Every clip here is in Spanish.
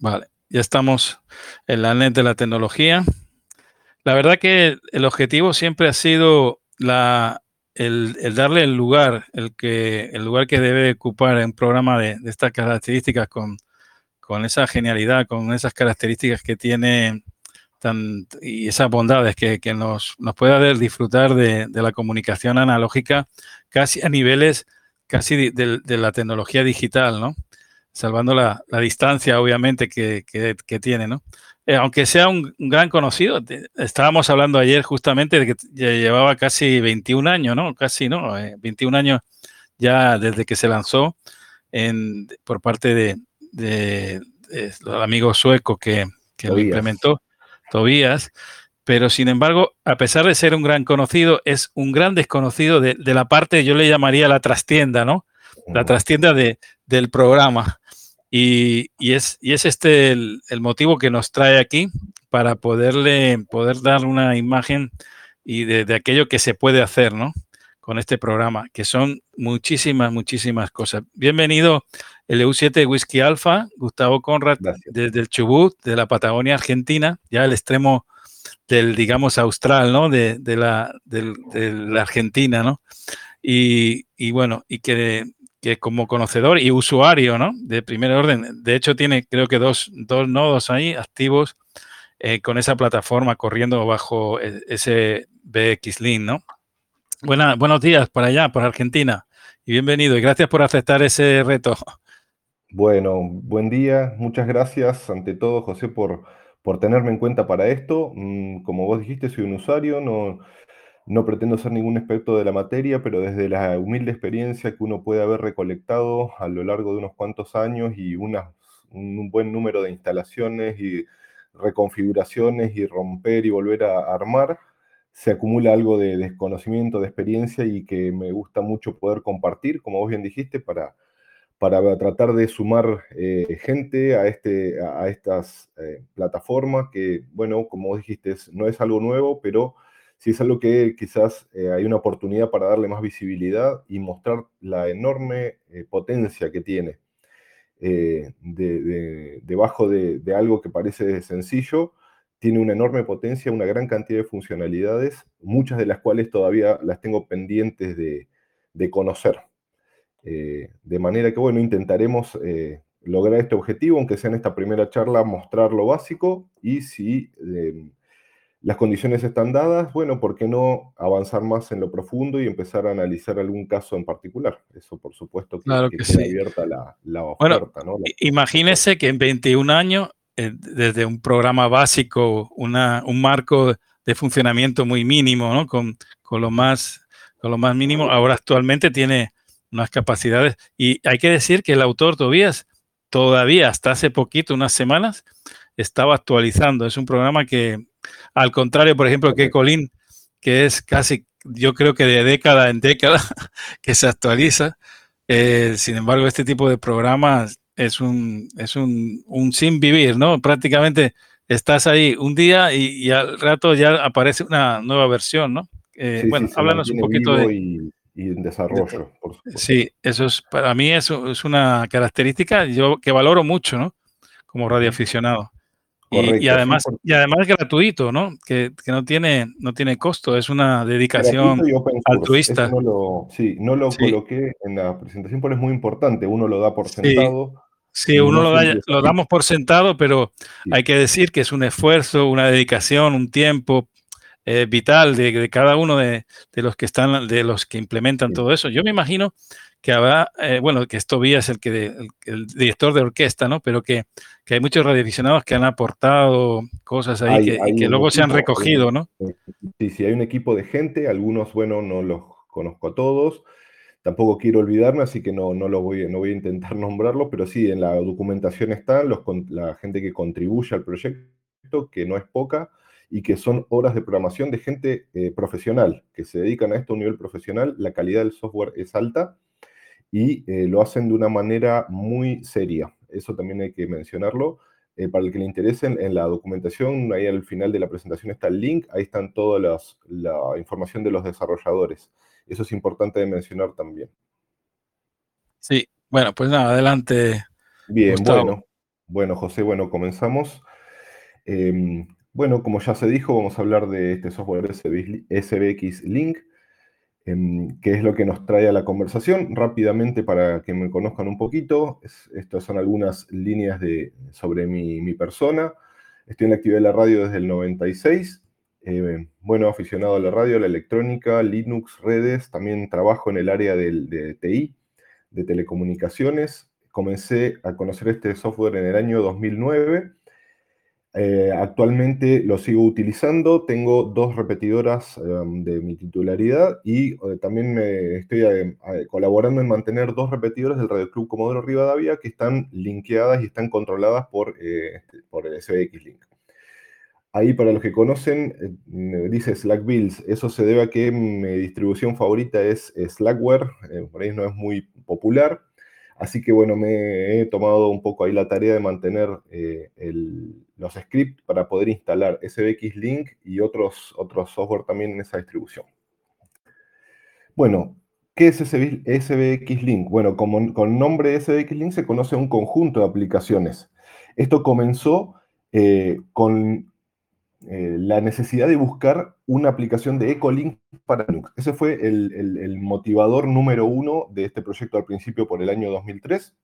Vale, ya estamos en la net de la tecnología. La verdad que el objetivo siempre ha sido la, el, darle el lugar, el, que, el lugar que debe ocupar en un programa de, estas características con, con, esa genialidad, con esas características que tiene tan, y esas bondades que, nos, nos, puede disfrutar de, de, la comunicación analógica casi a niveles casi de, de la tecnología digital, ¿no? Salvando la, distancia, obviamente, que, tiene, ¿no? Eh, aunque sea un, gran conocido, estábamos hablando ayer justamente de que llevaba casi 21 años, ¿no? Casi, ¿no? 21 eh, años ya desde que se lanzó en, por parte de, de, los amigos suecos que, lo implementó, Tobías. Pero sin embargo, a pesar de ser un gran conocido, es un gran desconocido de, la parte, yo le llamaría la trastienda, ¿no? La trastienda de, del programa. Y, es, y es este el, motivo que nos trae aquí para poderle poder dar una imagen y de, aquello que se puede hacer, ¿no? Con este programa, que son muchísimas, muchísimas cosas. Bienvenido el EU7 Whisky Alpha, Gustavo Conrad, desde el Chubut, de la Patagonia Argentina, ya el extremo del, digamos, austral, ¿no? De, la, de la Argentina, ¿no? Y, y, bueno, y que que como conocedor y usuario ¿no? de primer orden, de hecho tiene creo que dos, dos nodos ahí activos eh, con esa plataforma corriendo bajo e, ese BX-Link, ¿no? Buena, buenos días para allá, por Argentina, y bienvenido, y gracias por aceptar ese reto. Bueno, buen día, muchas gracias ante todo, José, por, por tenerme en cuenta para esto. Mm, como vos dijiste, soy un usuario, no, no pretendo ser ningún experto de la materia, pero desde la humilde experiencia que uno puede haber recolectado a lo largo de unos cuantos años y un buen número de instalaciones y reconfiguraciones y romper y volver a armar, se acumula algo de desconocimiento, de experiencia y que me gusta mucho poder compartir, como vos bien dijiste, para, para tratar de sumar eh, gente a, este, a estas eh, plataformas que, bueno, como dijiste, no es algo nuevo, pero sí es algo que quizás eh, hay una oportunidad para darle más visibilidad y mostrar la enorme eh, potencia que tiene. Eh, debajo de, algo que parece sencillo, tiene una enorme potencia, una gran cantidad de funcionalidades, muchas de las cuales todavía las tengo pendientes de, conocer. de manera que, bueno, intentaremos lograr este objetivo, aunque sea en esta primera charla, mostrar lo básico y si las condiciones están dadas, bueno, ¿por qué no avanzar más en lo profundo y empezar a analizar algún caso en particular? Eso, por supuesto, que, claro que, sí. abierta la, oferta. ¿no? imagínese que en 21 años, eh, desde un programa básico, una, un marco de funcionamiento muy mínimo, ¿no? Con, con, lo más, con lo más mínimo, ahora actualmente tiene unas capacidades. Y hay que decir que el autor Tobías, todavía hasta hace poquito, unas semanas, estaba actualizando. Es un programa que al contrario, por ejemplo, que Colin, que es casi, yo creo que de década en década que se actualiza. Eh, sin embargo, este tipo de programas es un, es un, sin vivir, ¿no? Prácticamente estás ahí un día y, al rato ya aparece una nueva versión, ¿no? Eh, bueno, háblanos un poquito de... Y, en desarrollo, por Sí, eso es, para mí eso es una característica yo que valoro mucho, ¿no? Como radioaficionado y, además, y además gratuito, ¿no? Que, no, tiene, no tiene costo, es una dedicación altruista. No lo, sí, no lo coloqué en la presentación, pero es muy importante, uno lo da por sentado. Sí, uno lo, lo, damos por sentado, pero hay que decir que es un esfuerzo, una dedicación, un tiempo eh, vital de, cada uno de, los que están, de los que implementan todo eso. Yo me imagino que habrá, eh, bueno, que es el, que, el, director de orquesta, ¿no? Pero que, que, hay muchos radioaficionados que han aportado cosas ahí que, luego se han recogido, ¿no? Sí, sí, hay un equipo de gente, algunos, bueno, no los conozco a todos, tampoco quiero olvidarme, así que no, no, lo voy, no voy a intentar nombrarlo, pero sí, en la documentación están los, la gente que contribuye al proyecto, que no es poca, y que son horas de programación de gente eh, profesional, que se dedican a esto a un nivel profesional, la calidad del software es alta, y eh, lo hacen de una manera muy seria. Eso también hay que mencionarlo. Eh, para el que le interese, en, la documentación, ahí al final de la presentación está el link, ahí están toda la información de los desarrolladores. Eso es importante de mencionar también. Sí, bueno, pues nada, adelante. Bien, bueno. Bueno, José, bueno, comenzamos. Em, bueno, como ya se dijo, vamos a hablar de este software SBX Link, em, que es lo que nos trae a la conversación. Rápidamente, para que me conozcan un poquito, estas son algunas líneas de, sobre mi, persona. Estoy en la actividad de la radio desde el 96. Eh, bueno, aficionado a la radio, a la electrónica, Linux, redes. También trabajo en el área de TI, de telecomunicaciones comencé a conocer este software en el año 2009. Eh, actualmente lo sigo utilizando, tengo dos repetidoras em, de mi titularidad y eh, también estoy eh, colaborando en mantener dos repetidoras del Radio Club Comodoro Rivadavia que están linkeadas y están controladas por, este, por el SBX Link. Ahí para los que conocen, dice Slack Builds, eso se debe a que mi distribución favorita es Slackware, por ahí no es muy popular, Así que bueno, me he tomado un poco ahí la tarea de mantener eh, los scripts para poder instalar SBX Link y otros, otros software también en esa distribución. Bueno, ¿qué es SBX Link? Bueno, como, con nombre SBX Link se conoce un conjunto de aplicaciones. Esto comenzó eh, con eh, la necesidad de buscar una aplicación de Ecolink para Linux. Ese fue el, motivador número uno de este proyecto al principio por el año 2003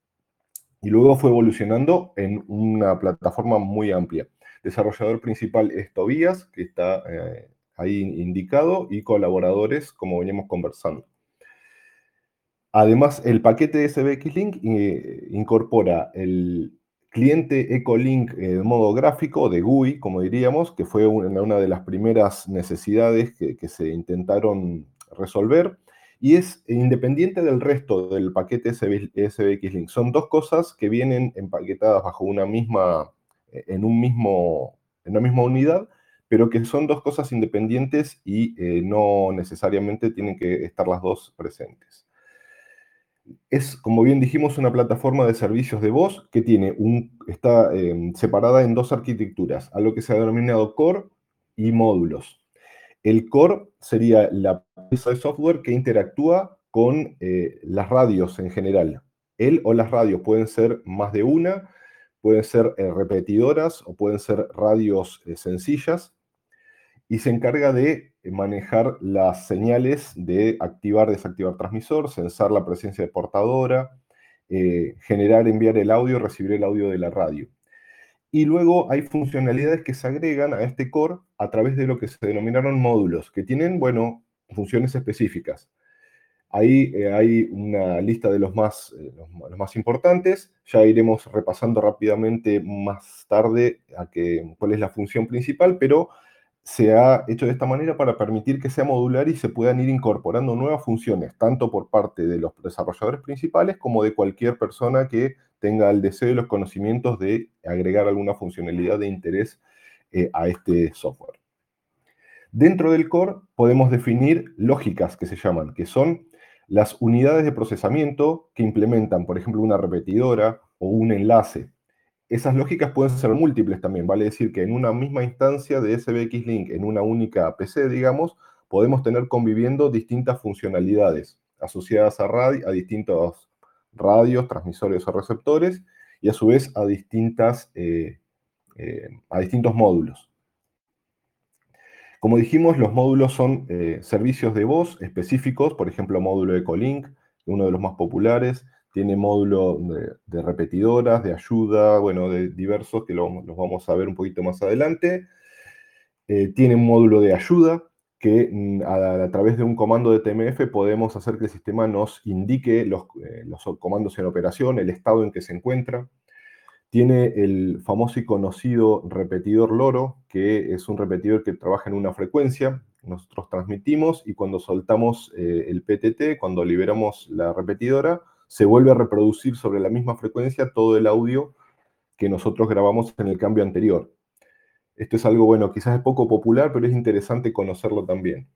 y luego fue evolucionando en una plataforma muy amplia. Desarrollador principal es Tobías, que está eh, ahí indicado, y colaboradores, como veníamos conversando. Además, el paquete SBX Link eh, incorpora el, cliente Ecolink en modo gráfico, de GUI, como diríamos, que fue una, de las primeras necesidades que, se intentaron resolver, y es independiente del resto del paquete SBX Link. Son dos cosas que vienen empaquetadas bajo una misma, mismo, en una misma unidad, pero que son dos cosas independientes y eh, no necesariamente tienen que estar las dos presentes es, como bien dijimos, una plataforma de servicios de voz que tiene un, está em, separada en dos arquitecturas, a lo que se ha denominado core y módulos. El core sería la pieza de software que interactúa con eh, las radios en general. Él o las radios pueden ser más de una, pueden ser eh, repetidoras o pueden ser radios eh, sencillas y se encarga de manejar las señales de activar, desactivar transmisor, censar la presencia de portadora, eh, generar, enviar el audio, recibir el audio de la radio. Y luego hay funcionalidades que se agregan a este core a través de lo que se denominaron módulos, que tienen, bueno, funciones específicas. Ahí eh, hay una lista de los más, eh, los, más importantes. Ya iremos repasando rápidamente más tarde a que, cuál es la función principal, pero se ha hecho de esta manera para permitir que sea modular y se puedan ir incorporando nuevas funciones, tanto por parte de los desarrolladores principales como de cualquier persona que tenga el deseo y los conocimientos de agregar alguna funcionalidad de interés eh, a este software. Dentro del core podemos definir lógicas que se llaman, que son las unidades de procesamiento que implementan, por ejemplo, una repetidora o un enlace esas lógicas pueden ser múltiples también, vale decir que en una misma instancia de SBX Link, en una única PC, digamos, podemos tener conviviendo distintas funcionalidades asociadas a, a distintos radios, transmisores o receptores, y a su vez a, eh, eh, distintos módulos. Como dijimos, los módulos son eh, servicios de voz específicos, por ejemplo, módulo Ecolink, uno de los más populares, tiene módulo de, repetidoras, de ayuda, bueno, de diversos que los vamos a ver un poquito más adelante. Eh, tiene un módulo de ayuda que mm, a, través de un comando de TMF podemos hacer que el sistema nos indique los, eh, los comandos en operación, el estado en que se encuentra. Tiene el famoso y conocido repetidor loro, que es un repetidor que trabaja en una frecuencia. Nosotros transmitimos y cuando soltamos eh, el PTT, cuando liberamos la repetidora, se vuelve a reproducir sobre la misma frecuencia todo el audio que nosotros grabamos en el cambio anterior. Esto es algo, bueno, quizás es poco popular, pero es interesante conocerlo también.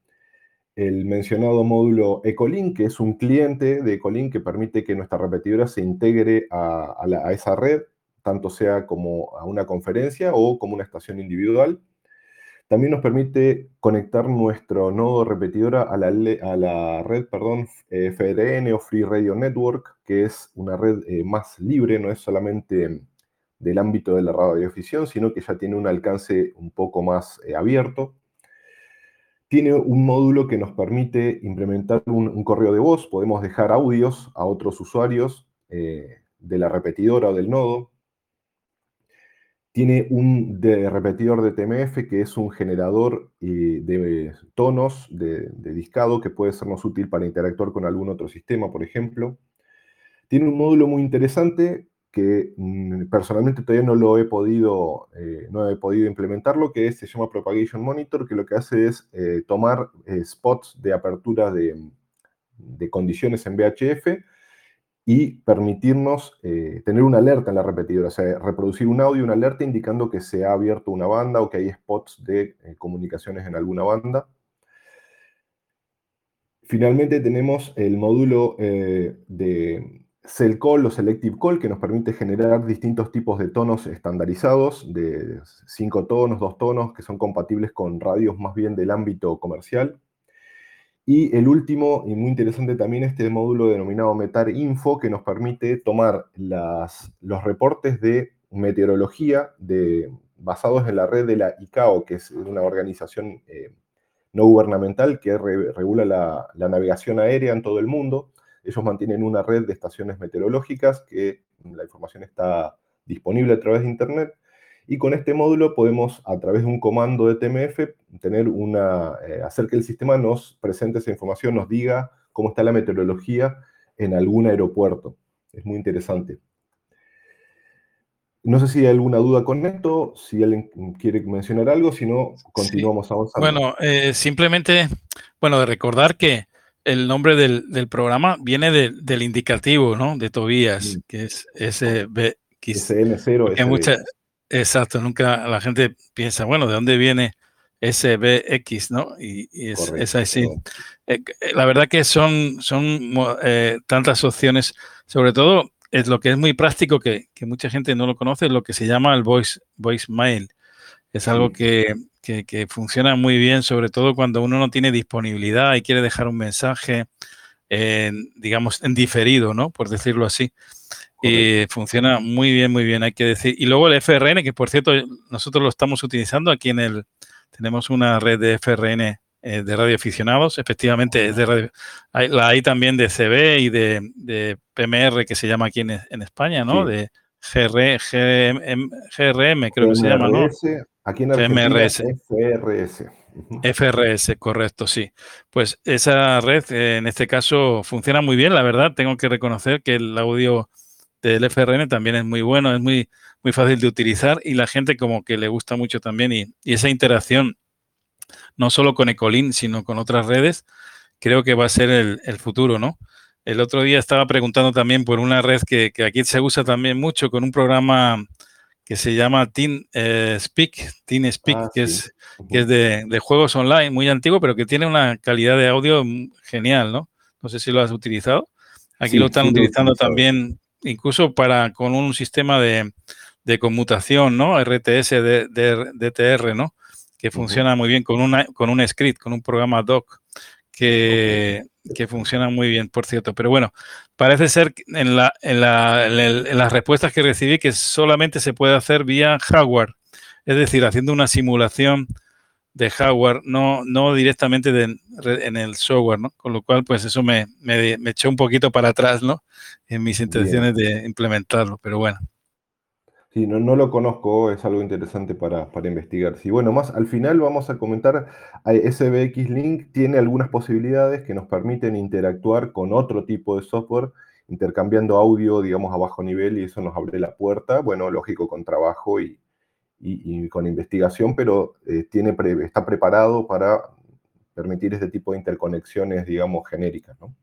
El mencionado módulo Ecolink, que es un cliente de Ecolink que permite que nuestra repetidora se integre a, a esa red, tanto sea como a una conferencia o como una estación individual. También nos permite conectar nuestro nodo repetidora a la, a la red perdón, eh, FRN o Free Radio Network, que es una red eh, más libre, no es solamente del ámbito de la radiodifusión, sino que ya tiene un alcance un poco más eh, abierto. Tiene un módulo que nos permite implementar un, correo de voz, podemos dejar audios a otros usuarios de la repetidora o del nodo. Tiene un repetidor de TMF que es un generador eh, de tonos de, de, discado que puede sernos útil para interactuar con algún otro sistema, por ejemplo. Tiene un módulo muy interesante que mm, personalmente todavía no lo he podido, eh, no he podido implementarlo, que se llama Propagation Monitor, que lo que hace es eh, tomar spots de apertura de, de, condiciones en VHF y permitirnos tener una alerta en la repetidora, o sea, reproducir un audio, una alerta indicando que se ha abierto una banda o que hay spots de comunicaciones en alguna banda. Finalmente tenemos el módulo de Cell Call o Selective Call, que nos permite generar distintos tipos de tonos estandarizados, de cinco tonos, dos tonos, que son compatibles con radios más bien del ámbito comercial. Y el último, y muy interesante también, este módulo denominado Metar Info, que nos permite tomar los reportes de meteorología basados en la red de la ICAO, que es una organización eh, no gubernamental que regula la, la navegación aérea en todo el mundo ellos mantienen una red de estaciones meteorológicas que la información está disponible a través de Internet. Y con este módulo podemos, a través de un comando de TMF, tener una, eh, hacer que el sistema nos presente esa información, nos diga cómo está la meteorología en algún aeropuerto. Es muy interesante. No sé si hay alguna duda con esto, si alguien quiere mencionar algo, si no, continuamos avanzando. Bueno, eh, simplemente, bueno, de recordar que el nombre del, programa viene del indicativo, ¿no? De Tobías, que es SBX. SN0. Exacto, nunca la gente piensa, bueno, ¿de dónde viene SBX, no? Y, es, así. Eh, eh, la verdad que son, son eh, tantas opciones, sobre todo es lo que es muy práctico, que, mucha gente no lo conoce, es lo que se llama el voice, voicemail. Es algo que, que, funciona muy bien, sobre todo cuando uno no tiene disponibilidad y quiere dejar un mensaje, digamos, en diferido, ¿no? Por decirlo así. Y funciona muy bien, muy bien, hay que decir. Y luego el FRN, que por cierto, nosotros lo estamos utilizando aquí en el, tenemos una red de FRN eh, de radioaficionados, efectivamente es de radio, hay, la hay también de CB y de, PMR que se llama aquí en, España, ¿no? De GR, GRM, creo que se llama, ¿no? Aquí en. FRS. FRS, correcto, sí. Pues esa red, eh, en este caso, funciona muy bien, la verdad. Tengo que reconocer que el audio del FRN también es muy bueno, es muy, muy fácil de utilizar y la gente como que le gusta mucho también y, esa interacción, no solo con Ecolin, sino con otras redes, creo que va a ser el, futuro, ¿no? El otro día estaba preguntando también por una red que, que aquí se usa también mucho con un programa que se llama Team eh, Speak, Team Speak, ah, que, es, que es de, juegos online, muy antiguo, pero que tiene una calidad de audio genial, ¿no? No sé si lo has utilizado. Aquí lo están utilizando también, incluso para con un sistema de, conmutación, ¿no? RTS, de, DTR, ¿no? Que funciona muy bien con, una, con un script, con un programa doc, que, que funciona muy bien, por cierto. Pero bueno, parece ser en, la, en, la, en, las respuestas que recibí que solamente se puede hacer vía hardware, es decir, haciendo una simulación de hardware, no, no directamente en el software, ¿no? Con lo cual, pues eso me, me, me echó un poquito para atrás, ¿no? En mis intenciones de implementarlo, pero bueno. Sí, no, no lo conozco, es algo interesante para, investigar. Sí, bueno, más al final vamos a comentar, SBX Link tiene algunas posibilidades que nos permiten interactuar con otro tipo de software, intercambiando audio, digamos, a bajo nivel, y eso nos abre la puerta, bueno, lógico, con trabajo y, con investigación, pero eh, tiene está preparado para permitir este tipo de interconexiones, digamos, genéricas, ¿no?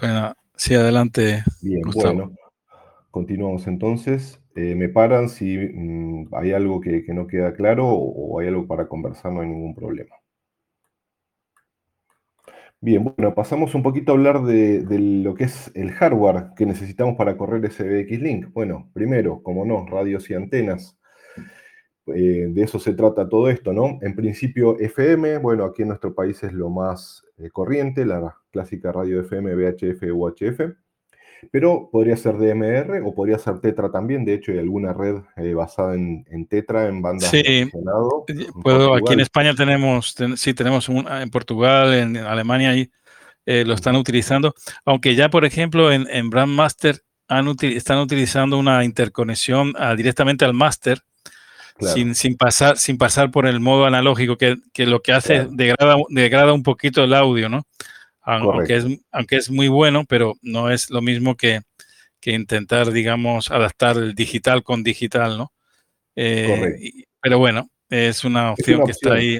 Bueno, sí, adelante. Bien, bueno. Continuamos entonces. Eh, me paran si mm, hay algo que, no queda claro o, hay algo para conversar, no hay ningún problema. Bien, bueno, pasamos un poquito a hablar de, lo que es el hardware que necesitamos para correr ese Link. Bueno, primero, como no, radios y antenas. Eh, de eso se trata todo esto, ¿no? En principio FM, bueno, aquí en nuestro país es lo más eh, corriente, la clásica radio FM, VHF, UHF. Pero podría ser DMR o podría ser Tetra también. De hecho, hay alguna red eh, basada en, Tetra, en bandas sí, eh, puedo, aquí en España tenemos, sí, tenemos un, en Portugal, en Alemania, ahí lo están utilizando. Aunque ya, por ejemplo, en, en Brandmaster están utilizando una interconexión directamente al master sin, sin, pasar, sin pasar por el modo analógico, que, que lo que hace es degrada, degrada, un poquito el audio, ¿no? Aunque es, aunque es muy bueno, pero no es lo mismo que, que intentar, digamos, adaptar el digital con digital, ¿no? Eh, pero bueno, es una opción, que está ahí.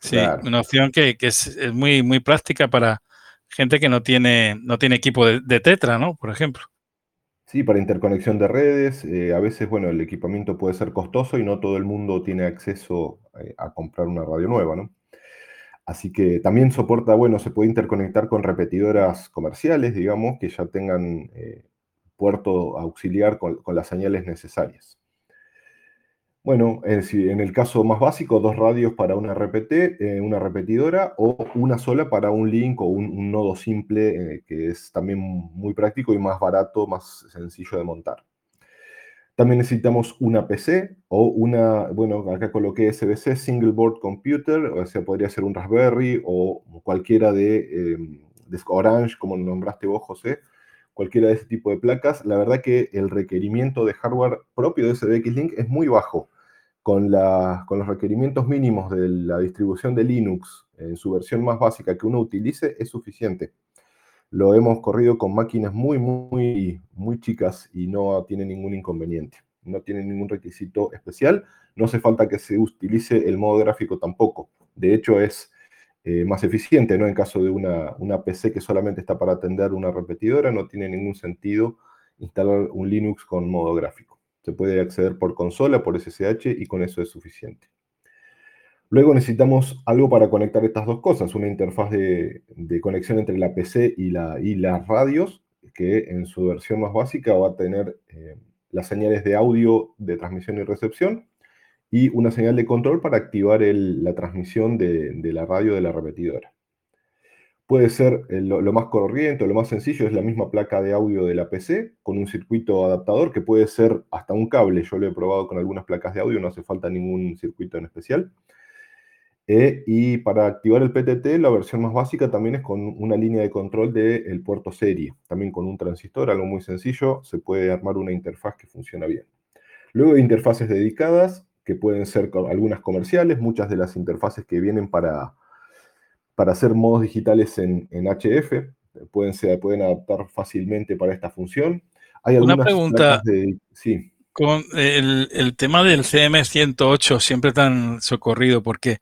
Sí, una opción que, que es, es, muy, muy práctica para gente que no tiene, no tiene equipo de, de Tetra, ¿no? Por ejemplo. Sí, para interconexión de redes, eh, a veces, bueno, el equipamiento puede ser costoso y no todo el mundo tiene acceso eh, a comprar una radio nueva, ¿no? Así que también soporta, bueno, se puede interconectar con repetidoras comerciales, digamos, que ya tengan eh, puerto auxiliar con las señales necesarias. Bueno, en el caso más básico, dos radios para una RPT, eh, una repetidora, o una sola para un link o un, nodo simple, eh, que es también muy práctico y más barato, más sencillo de montar. También necesitamos una PC o una, bueno, acá coloqué SBC, Single Board Computer, o sea, podría ser un Raspberry o cualquiera de, de Orange, como nombraste vos, José, cualquiera de ese tipo de placas, la verdad que el requerimiento de hardware propio de SDX Link es muy bajo. Con, con los requerimientos mínimos de la distribución de Linux en su versión más básica que uno utilice es suficiente. Lo hemos corrido con máquinas muy, muy, muy chicas y no tiene ningún inconveniente. No tiene ningún requisito especial. No hace falta que se utilice el modo gráfico tampoco. De hecho, es eh, más eficiente, ¿no? En caso de una, una, PC que solamente está para atender una repetidora, no tiene ningún sentido instalar un Linux con modo gráfico. Se puede acceder por consola, por SSH y con eso es suficiente. Luego necesitamos algo para conectar estas dos cosas, una interfaz de, conexión entre la PC y, la, y, las radios, que en su versión más básica va a tener eh, las señales de audio de transmisión y recepción, y una señal de control para activar la transmisión de, la radio de la repetidora. Puede ser eh, lo, más corriente lo más sencillo, es la misma placa de audio de la PC con un circuito adaptador que puede ser hasta un cable. Yo lo he probado con algunas placas de audio, no hace falta ningún circuito en especial. Eh, y para activar el PTT, la versión más básica también es con una línea de control del puerto serie, también con un transistor, algo muy sencillo, se puede armar una interfaz que funciona bien. Luego de interfaces dedicadas, que pueden ser algunas comerciales, muchas de las interfaces que vienen para, para hacer modos digitales en, HF, pueden, ser, pueden adaptar fácilmente para esta función. Hay Una pregunta. sí. Con el, tema del CM108 siempre tan socorrido, porque,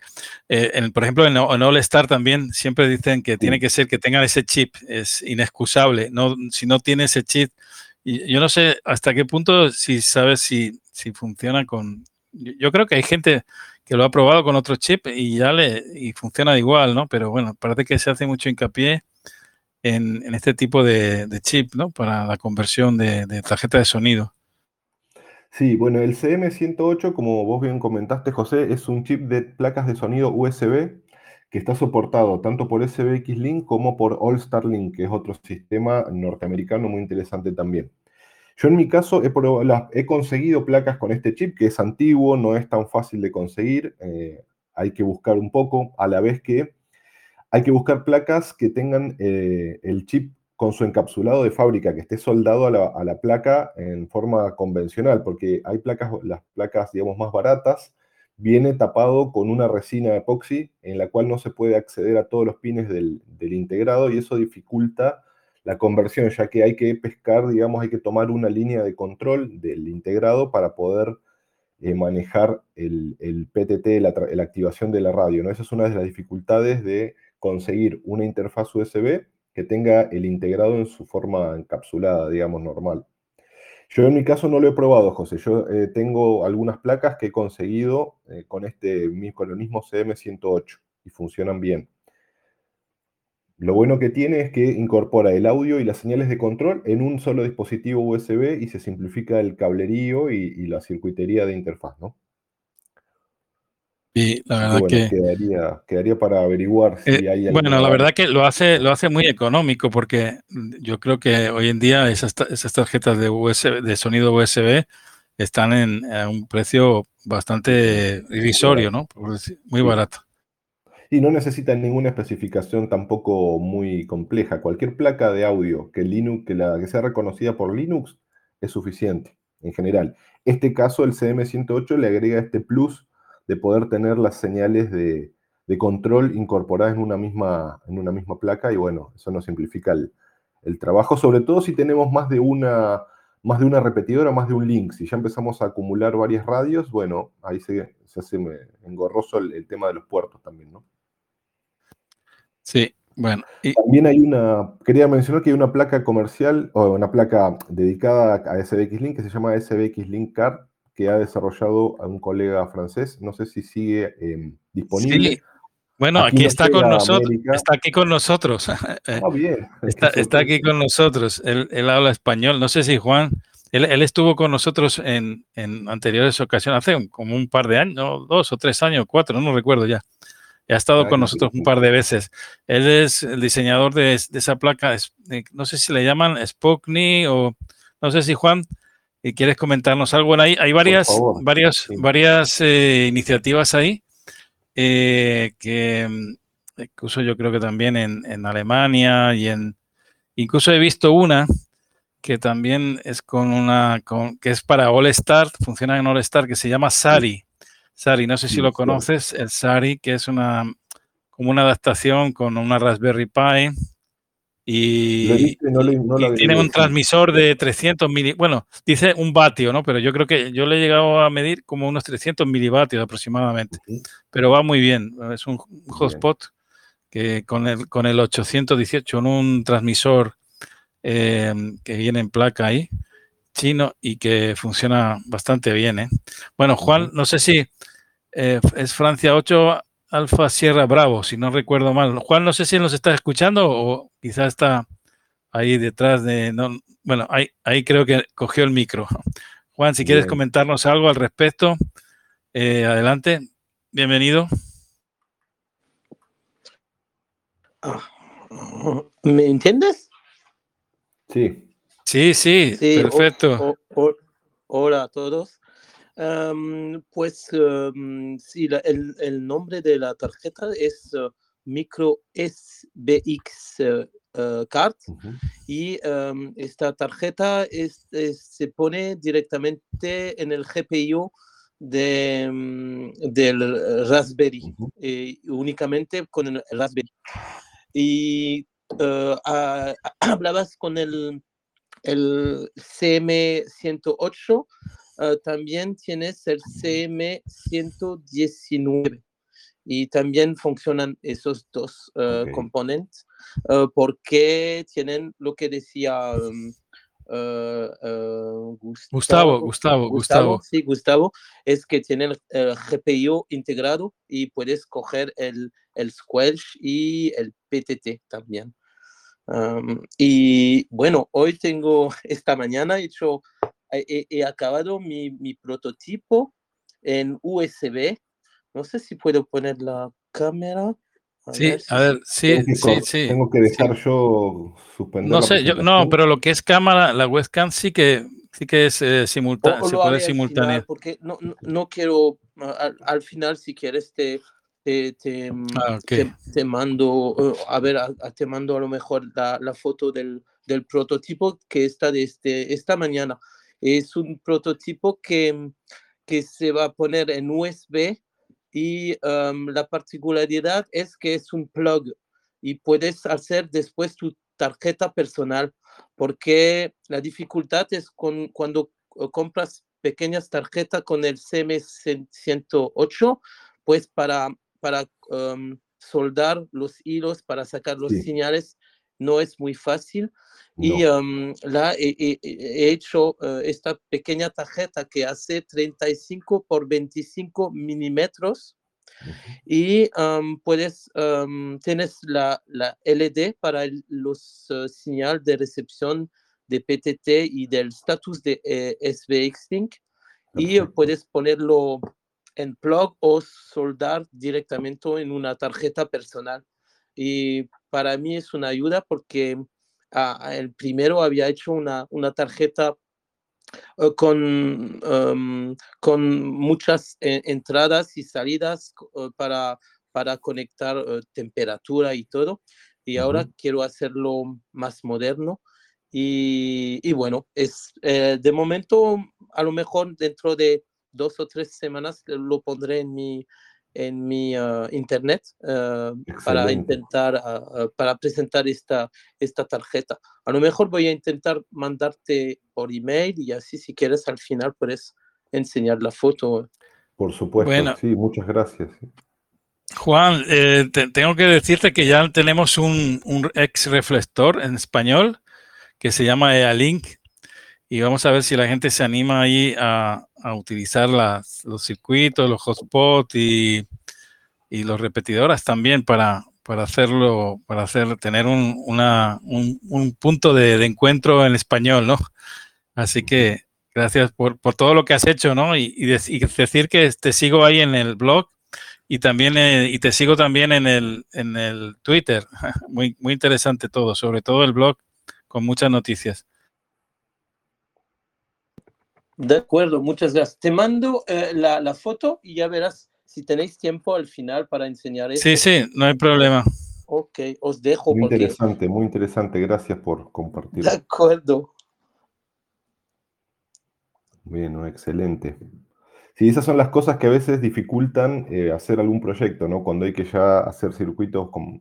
eh, por ejemplo, en, All Star también siempre dicen que tiene que ser que tengan ese chip, es inexcusable. No, si no tiene ese chip, y yo no sé hasta qué punto, si sabes si, si funciona con, yo creo que hay gente que lo ha probado con otro chip y ya le y funciona igual, ¿no? Pero bueno, parece que se hace mucho hincapié en, este tipo de, chip, ¿no? Para la conversión de, tarjeta de sonido. Sí, bueno, el CM108, como vos bien comentaste, José, es un chip de placas de sonido USB que está soportado tanto por SBX Link como por All Star Link, que es otro sistema norteamericano muy interesante también. Yo en mi caso he, conseguido placas con este chip que es antiguo, no es tan fácil de conseguir, eh, hay que buscar un poco, a la vez que hay que buscar placas que tengan eh, el chip con su encapsulado de fábrica, que esté soldado a la, placa en forma convencional, porque hay placas, las placas, digamos, más baratas, viene tapado con una resina epoxi en la cual no se puede acceder a todos los pines del integrado y eso dificulta la conversión, ya que hay que pescar, digamos, hay que tomar una línea de control del integrado para poder eh, manejar el, PTT, la, activación de la radio. Esa es una de las dificultades de conseguir una interfaz USB que tenga el integrado en su forma encapsulada, digamos, normal. Yo en mi caso no lo he probado, José. Yo eh, tengo algunas placas que he conseguido eh, con, este, mismo CM108 y funcionan bien. Lo bueno que tiene es que incorpora el audio y las señales de control en un solo dispositivo USB y se simplifica el cablerío y, la circuitería de interfaz, ¿no? Y la verdad que quedaría, quedaría para averiguar si eh, hay Bueno, la verdad que lo hace, lo hace muy económico porque yo creo que hoy en día esas, esas tarjetas de, USB, de sonido USB están en un precio bastante irrisorio, ¿no? Muy barato. Y no necesitan ninguna especificación tampoco muy compleja. Cualquier placa de audio que, Linux, que, la, que sea reconocida por Linux es suficiente en general. Este caso, el CM108 le agrega este plus de poder tener las señales de, control incorporadas en una, misma, en una misma placa y bueno, eso nos simplifica el, el trabajo, sobre todo si tenemos más de una más de una repetidora, más de un link. Si ya empezamos a acumular varias radios, bueno, ahí se, hace engorroso el, tema de los puertos también, ¿no? Sí, bueno. También hay una, quería mencionar que hay una placa comercial, o una placa dedicada a SBX Link que se llama SBX Link Card, que ha desarrollado a un colega francés. No sé si sigue em, disponible. Sí. Bueno, aquí, está con nosotros, está aquí con nosotros. Ah, bien. Está, aquí con nosotros. Él, habla español. No sé si Juan, él, estuvo con nosotros en, anteriores ocasiones, hace como un par de años, dos o tres años, cuatro, no recuerdo ya. Ha estado con nosotros un par de veces. Él es el diseñador de, esa placa, no sé si le llaman Spokny o no sé si Juan, ¿quieres comentarnos algo? Bueno, hay, hay varias, varias, varias eh, iniciativas ahí eh, que mm, incluso yo creo que también en, Alemania y en, incluso he visto una que también es con una, que es para All Star, funciona en All Star, que se llama Sari. Sari, no sé si lo conoces, el Sari, que es una, como una adaptación con una Raspberry Pi y, tiene un transmisor de 300 mil, bueno, dice un vatio, ¿no? Pero yo creo que yo le he llegado a medir como unos 300 milivatios aproximadamente, pero va muy bien, es un hotspot que con el, con el 818, en un transmisor eh, que viene en placa ahí, chino, y que funciona bastante bien, ¿eh? Bueno, Juan, no sé si eh, es Francia 8 Alfa Sierra Bravo, si no recuerdo mal. Juan, no sé si nos está escuchando o quizás está ahí detrás de... No, bueno, ahí, ahí creo que cogió el micro. Juan, si quieres comentarnos algo al respecto, eh, adelante. Bienvenido. Ah, ¿Me entiendes? Sí. Sí, sí, perfecto. hola a todos pues sí, el, nombre de la tarjeta es uh, Micro SBX uh, Card y esta tarjeta es, se pone directamente en el GPU de, del Raspberry, eh, únicamente con el Raspberry. Y uh, hablabas con el, el CM108 Ah, también tienes el CM119 y también funcionan esos dos ah, componentes. Ah, porque tienen lo que decía um, Gustavo, Gustavo, Gustavo, Sí, Gustavo, es que tienen el GPU integrado y puedes coger el, el Squelch y el PTT también. y bueno, hoy tengo, esta mañana he hecho he, acabado mi, mi, prototipo en USB. No sé si puedo poner la cámara. sí, a ver, sí, sí, sí. Tengo que dejar yo suspender. No sé, yo, no, pero lo que es cámara, la webcam sí que sí que es eh, simultáneo, se puede simultáneo. Porque no, no, no quiero, al, final, si quieres, te, te, te, ah, te, mando, eh, a ver, te mando a lo mejor la, la foto del, del, prototipo que está desde este, esta mañana. Es un prototipo que, que se va a poner en USB y la particularidad es que es un plug y puedes hacer después tu tarjeta personal porque la dificultad es con, cuando compras pequeñas tarjetas con el CM108, pues para, para soldar los hilos, para sacar los señales, no es muy fácil. Y la, he, hecho eh, esta pequeña tarjeta que hace 35 por 25 milímetros. Y puedes, tienes la, la, LED para los uh, señales de recepción de PTT y del status de eh, SBX Link. Y puedes ponerlo en plug o soldar directamente en una tarjeta personal. Y para mí es una ayuda porque ah, el primero había hecho una, una tarjeta eh, con, em, con muchas eh, entradas y salidas eh, para, para conectar temperatura y todo. Y ahora quiero hacerlo más moderno. Y, y bueno, es de momento, a lo mejor dentro de dos o tres semanas lo pondré en mi, en mi ah, internet ah, para intentar, para presentar esta, esta tarjeta. A lo mejor voy a intentar mandarte por email y así si quieres al final puedes enseñar la foto. Por supuesto, sí, muchas gracias. Juan, eh, tengo que decirte que ya tenemos un, un ex reflector en español que se llama EALink y vamos a ver si la gente se anima ahí a, a utilizar las, los circuitos, los hotspots y, y, los repetidoras también para, para hacerlo, para hacer, tener un, una, un, un punto de, de, encuentro en español, ¿no? Así que gracias por, por todo lo que has hecho, ¿no? Y, y, decir que te sigo ahí en el blog y también eh, y te sigo también en el, en el Twitter. Muy, muy interesante todo, sobre todo el blog con muchas noticias. De acuerdo, muchas gracias. Te mando eh, la, la, foto y ya verás si tenéis tiempo al final para enseñar eso. Sí, sí, no hay problema. Ok, os dejo. Muy interesante, muy interesante. Gracias por compartir. De acuerdo. Bueno, excelente. Sí, esas son las cosas que a veces dificultan eh, hacer algún proyecto, ¿no? Cuando hay que ya hacer circuitos con,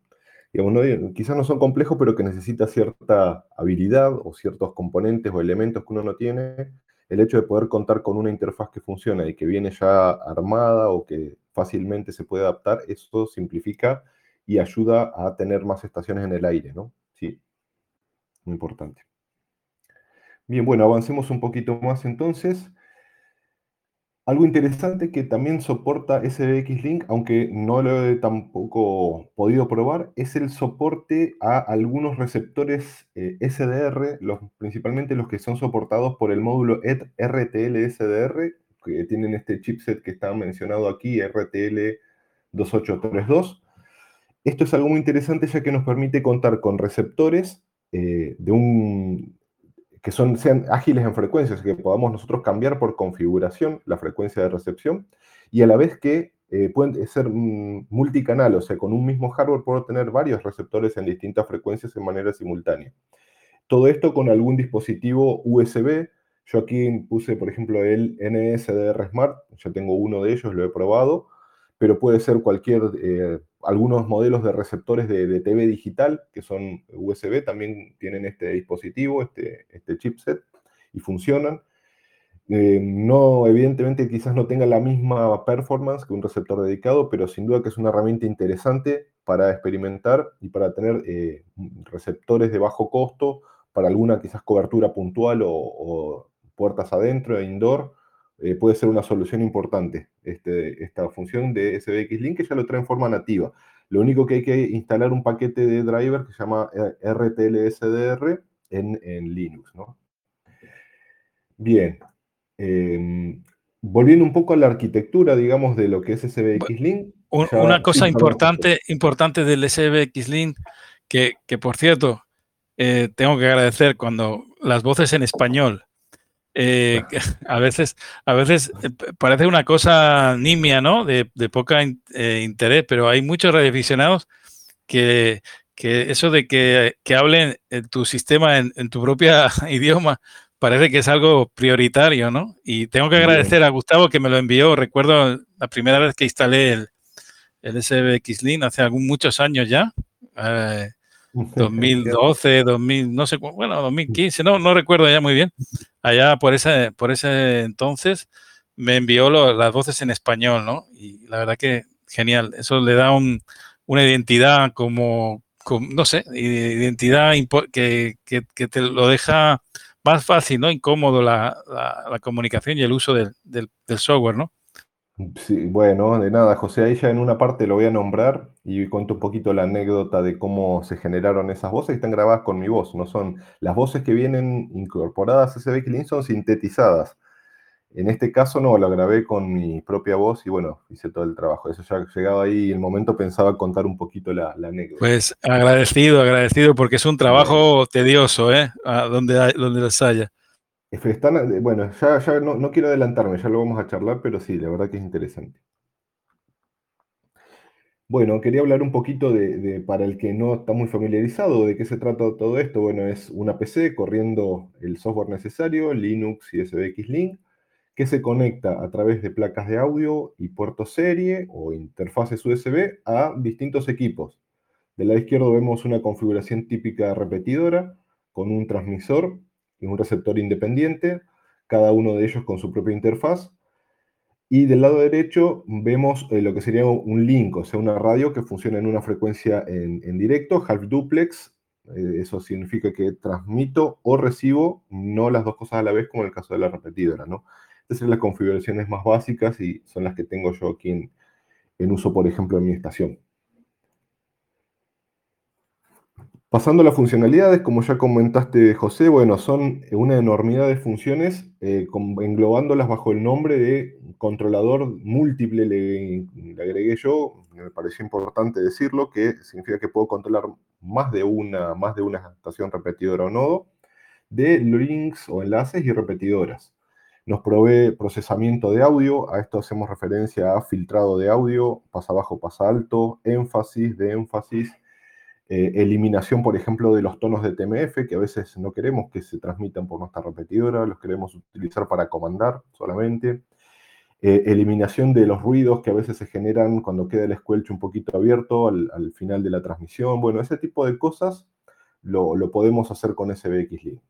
digamos, no, quizás no son complejos, pero que necesita cierta habilidad o ciertos componentes o elementos que uno no tiene el hecho de poder contar con una interfaz que funciona y que viene ya armada o que fácilmente se puede adaptar, eso simplifica y ayuda a tener más estaciones en el aire, ¿no? Sí, muy importante. Bien, bueno, avancemos un poquito más entonces. Algo interesante que también soporta SBX Link, aunque no lo he tampoco podido probar, es el soporte a algunos receptores eh, SDR, principalmente los que son soportados por el módulo e RTL SDR, que tienen este chipset que está mencionado aquí, RTL 2832. Esto es algo muy interesante ya que nos permite contar con receptores eh, de un que son, sean ágiles en frecuencias, que podamos nosotros cambiar por configuración la frecuencia de recepción y a la vez que eh, pueden ser multicanal, o sea, con un mismo hardware puedo tener varios receptores en distintas frecuencias en manera simultánea. Todo esto con algún dispositivo USB. Yo aquí puse, por ejemplo, el NSDR Smart, yo tengo uno de ellos, lo he probado, pero puede ser cualquier eh, algunos modelos de receptores de, TV digital, que son USB, también tienen este dispositivo, este, este chipset, y funcionan. Eh, no, evidentemente quizás no tenga la misma performance que un receptor dedicado, pero sin duda que es una herramienta interesante para experimentar y para tener eh, receptores de bajo costo para alguna quizás cobertura puntual o, o puertas adentro e indoor, eh, puede ser una solución importante este, esta función de SBX Link que ya lo trae en forma nativa. Lo único que hay que instalar un paquete de driver que se llama eh, RTLSDR en, en Linux. ¿no? Bien. Em, volviendo un poco a la arquitectura, digamos, de lo que es SBX Link. una cosa importante, importante del SBX Link, que, que por cierto, eh, tengo que agradecer cuando las voces en español eh, a veces, a veces eh, parece una cosa nimia, ¿no? De, de poca eh, interés, pero hay muchos radioaficionados que, que eso de que, que hablen tu sistema en, en, tu propia idioma parece que es algo prioritario, ¿no? Y tengo que agradecer a Gustavo que me lo envió. Recuerdo la primera vez que instalé el, el SBX Link hace algún, muchos años ya. Eh, 2012, 2000, no sé, bueno, 2015, no, no recuerdo ya muy bien. Allá por ese, por ese entonces me envió lo, las voces en español, ¿no? Y la verdad que genial. Eso le da un, una identidad como, como, no sé, identidad que, que, que, te lo deja más fácil, ¿no? Incómodo la, la, la comunicación y el uso del, del, del software, ¿no? Sí, bueno, de nada, José, ahí ya en una parte lo voy a nombrar y cuento un poquito la anécdota de cómo se generaron esas voces, están grabadas con mi voz, no son las voces que vienen incorporadas a ese Link son sintetizadas. En este caso no, lo grabé con mi propia voz y bueno, hice todo el trabajo. Eso ya llegado ahí el momento pensaba contar un poquito la, anécdota. Pues agradecido, agradecido, porque es un trabajo tedioso, ¿eh? A donde, donde las haya. Bueno, ya, ya no, no, quiero adelantarme, ya lo vamos a charlar, pero sí, la verdad que es interesante. Bueno, quería hablar un poquito de, para el que no está muy familiarizado, de qué se trata todo esto. Bueno, es una PC corriendo el software necesario, Linux y SBX Link, que se conecta a través de placas de audio y puertos serie o interfaces USB a distintos equipos. Del lado izquierdo vemos una configuración típica repetidora con un transmisor y un receptor independiente, cada uno de ellos con su propia interfaz y del lado derecho vemos eh, lo que sería un link, o sea, una radio que funciona en una frecuencia en, directo, half duplex. Eh, eso significa que transmito o recibo, no las dos cosas a la vez, como en el caso de la repetidora, ¿no? Estas son las configuraciones más básicas y son las que tengo yo aquí en uso, por ejemplo, en mi estación. Pasando a las funcionalidades, como ya comentaste, José, bueno, son una enormidad de funciones, eh, englobándolas bajo el nombre de controlador múltiple, le, agregué yo, me pareció importante decirlo, que significa que puedo controlar más de una, más de una estación repetidora o nodo, de links o enlaces y repetidoras. Nos provee procesamiento de audio, a esto hacemos referencia a filtrado de audio, pasa bajo, pasa alto, énfasis, de énfasis, eh, eliminación, por ejemplo, de los tonos de TMF, que a veces no queremos que se transmitan por nuestra repetidora, los queremos utilizar para comandar solamente. Eh, eliminación de los ruidos que a veces se generan cuando queda el squelch un poquito abierto al, final de la transmisión. Bueno, ese tipo de cosas lo, podemos hacer con SBX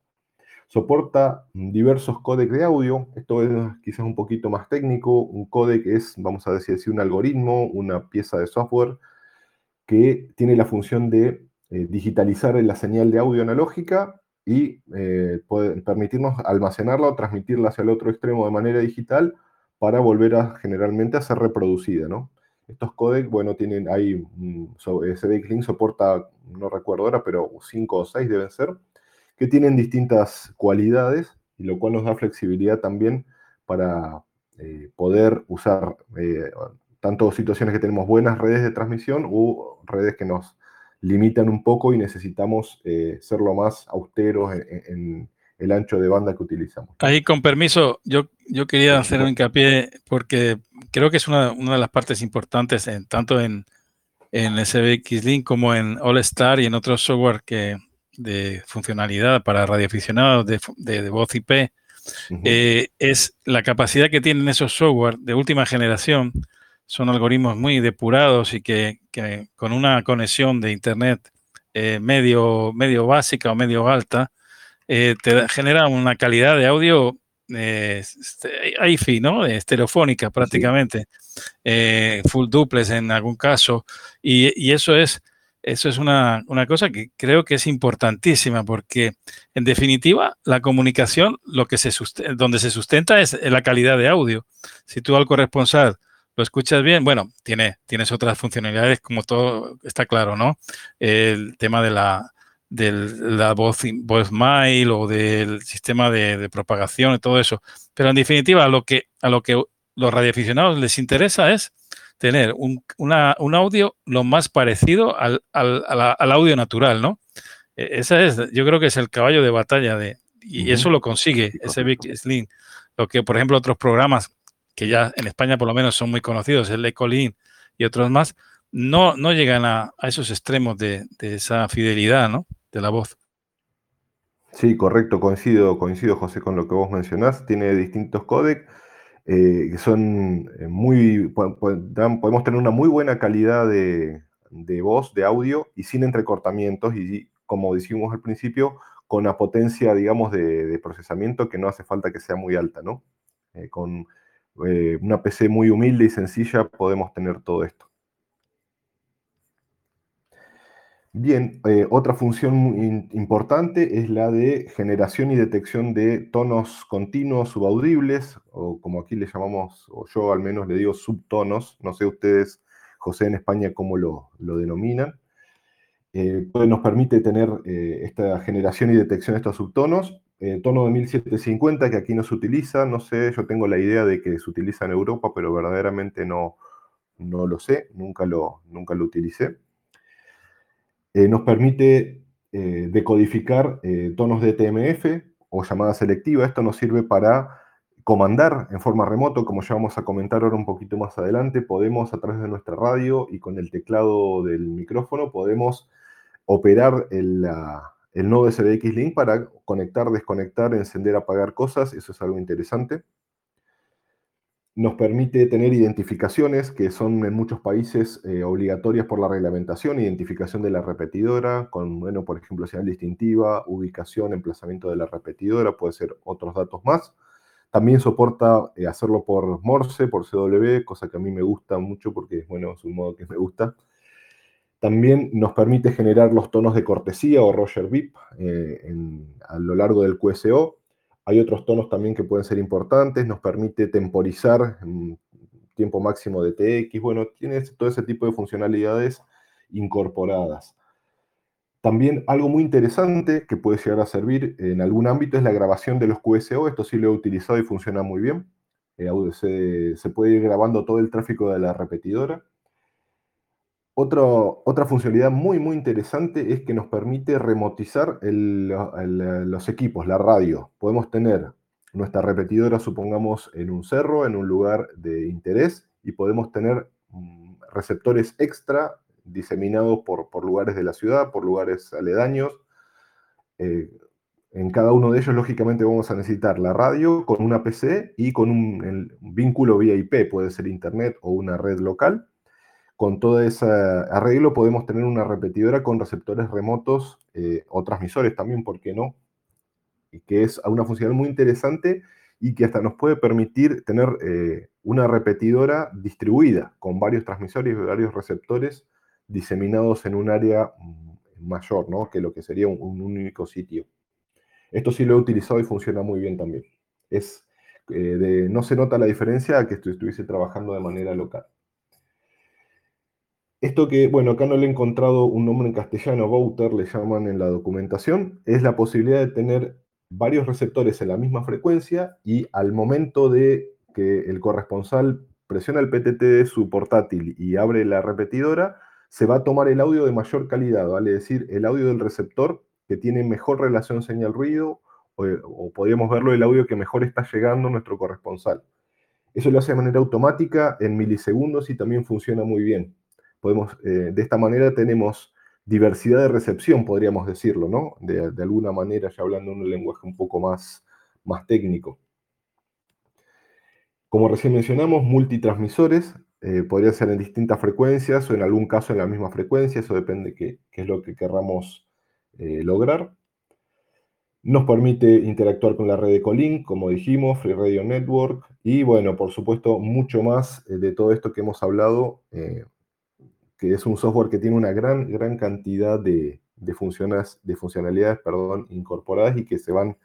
Soporta diversos códecs de audio. Esto es quizás un poquito más técnico. Un códec es, vamos a decir un algoritmo, una pieza de software que tiene la función de eh, digitalizar la señal de audio analógica y eh, permitirnos almacenarla o transmitirla hacia el otro extremo de manera digital para volver a generalmente a ser reproducida, ¿no? Estos codecs, bueno, tienen ahí, SDK Link soporta, no recuerdo ahora, pero 5 o 6 deben ser, que tienen distintas cualidades y lo cual nos da flexibilidad también para eh, poder usar tanto situaciones que tenemos buenas redes de transmisión u redes que nos limitan un poco y necesitamos eh, ser lo más austeros en, el ancho de banda que utilizamos. Ahí, con permiso, yo, yo quería hacer un hincapié porque creo que es una, de las partes importantes en, tanto en, en SBX Link como en All Star y en otros software que, de funcionalidad para radioaficionados de, de, voz IP, eh, es la capacidad que tienen esos software de última generación son algoritmos muy depurados y que, con una conexión de Internet eh, medio, medio básica o medio alta, eh, te genera una calidad de audio eh, este, ¿no? Estereofónica prácticamente, eh, full duplex en algún caso, y, eso es, eso es una, una, cosa que creo que es importantísima porque, en definitiva, la comunicación, lo que se donde se sustenta es la calidad de audio. Si tú al corresponsal ¿Lo escuchas bien? Bueno, tiene, tienes otras funcionalidades, como todo está claro, ¿no? El tema de la, de la voz, voz mail o del sistema de, propagación y todo eso. Pero en definitiva, a lo que, a lo que los radioaficionados les interesa es tener un, audio lo más parecido al, audio natural, ¿no? E, esa es, yo creo que es el caballo de batalla de, y eso lo consigue ese Big Slim. Lo que, por ejemplo, otros programas que ya en España por lo menos son muy conocidos, el Ecolin y otros más, no, no llegan a, esos extremos de, esa fidelidad ¿no? de la voz. Sí, correcto, coincido, coincido José con lo que vos mencionás. Tiene distintos códecs eh, que son eh, muy, podemos tener una muy buena calidad de, voz, de audio y sin entrecortamientos y como dijimos al principio, con una potencia, digamos, de, procesamiento que no hace falta que sea muy alta, ¿no? Eh, con eh, una PC muy humilde y sencilla podemos tener todo esto. Bien, eh, otra función importante es la de generación y detección de tonos continuos subaudibles, o como aquí le llamamos, o yo al menos le digo subtonos, no sé ustedes, José, en España, cómo lo, denominan. Eh, nos permite tener esta generación y detección de estos subtonos eh, tono de 1750 que aquí no se utiliza, no sé, yo tengo la idea de que se utiliza en Europa, pero verdaderamente no, no lo sé, nunca lo, nunca lo utilicé. Eh, nos permite eh, decodificar tonos de TMF o llamada selectiva. Esto nos sirve para comandar en forma remoto, como ya vamos a comentar ahora un poquito más adelante. Podemos a través de nuestra radio y con el teclado del micrófono, podemos operar el, el nodo SBX Link para conectar, desconectar, encender, apagar cosas. Eso es algo interesante. Nos permite tener identificaciones que son en muchos países eh, obligatorias por la reglamentación, identificación de la repetidora, con, bueno, por ejemplo, señal distintiva, ubicación, emplazamiento de la repetidora, puede ser otros datos más. También soporta eh, hacerlo por Morse, por CW, cosa que a mí me gusta mucho porque, bueno, es un modo que me gusta. También nos permite generar los tonos de cortesía o Roger Vip eh, a lo largo del QSO. Hay otros tonos también que pueden ser importantes. Nos permite temporizar tiempo máximo de TX. Bueno, tiene todo ese tipo de funcionalidades incorporadas. También algo muy interesante que puede llegar a servir en algún ámbito es la grabación de los QSO. Esto sí lo he utilizado y funciona muy bien. Eh, se, se puede ir grabando todo el tráfico de la repetidora otra funcionalidad muy, muy interesante es que nos permite remotizar los equipos, la radio. Podemos tener nuestra repetidora, supongamos, en un cerro, en un lugar de interés, y podemos tener mm, receptores extra diseminados por, lugares de la ciudad, por lugares aledaños. Eh, en cada uno de ellos, lógicamente, vamos a necesitar la radio con una PC y con un, un vínculo vía IP, puede ser internet o una red local con todo ese arreglo podemos tener una repetidora con receptores remotos eh, o transmisores también, ¿por qué no? Y que es una función muy interesante y que hasta nos puede permitir tener eh, una repetidora distribuida con varios transmisores y varios receptores diseminados en un área mm, mayor, ¿no? Que lo que sería un, único sitio. Esto sí lo he utilizado y funciona muy bien también. Es, eh, no se nota la diferencia a que estuviese trabajando de manera local. Esto que, bueno, acá no le he encontrado un nombre en castellano, router le llaman en la documentación, es la posibilidad de tener varios receptores en la misma frecuencia y al momento de que el corresponsal presiona el PTT de su portátil y abre la repetidora, se va a tomar el audio de mayor calidad, vale decir, el audio del receptor que tiene mejor relación señal-ruido, o, o, podríamos verlo el audio que mejor está llegando a nuestro corresponsal. Eso lo hace de manera automática en milisegundos y también funciona muy bien. Podemos, eh, de esta manera tenemos diversidad de recepción, podríamos decirlo, ¿no? De, alguna manera, ya hablando en un lenguaje un poco más, más técnico. Como recién mencionamos, multitransmisores, eh, podría ser en distintas frecuencias o en algún caso en la misma frecuencia, eso depende qué, qué es lo que querramos eh, lograr. Nos permite interactuar con la red de Colink, como dijimos, Free Radio Network, y bueno, por supuesto, mucho más de todo esto que hemos hablado que es un software que tiene una gran, gran cantidad de, de, de funcionalidades perdón, incorporadas y que se van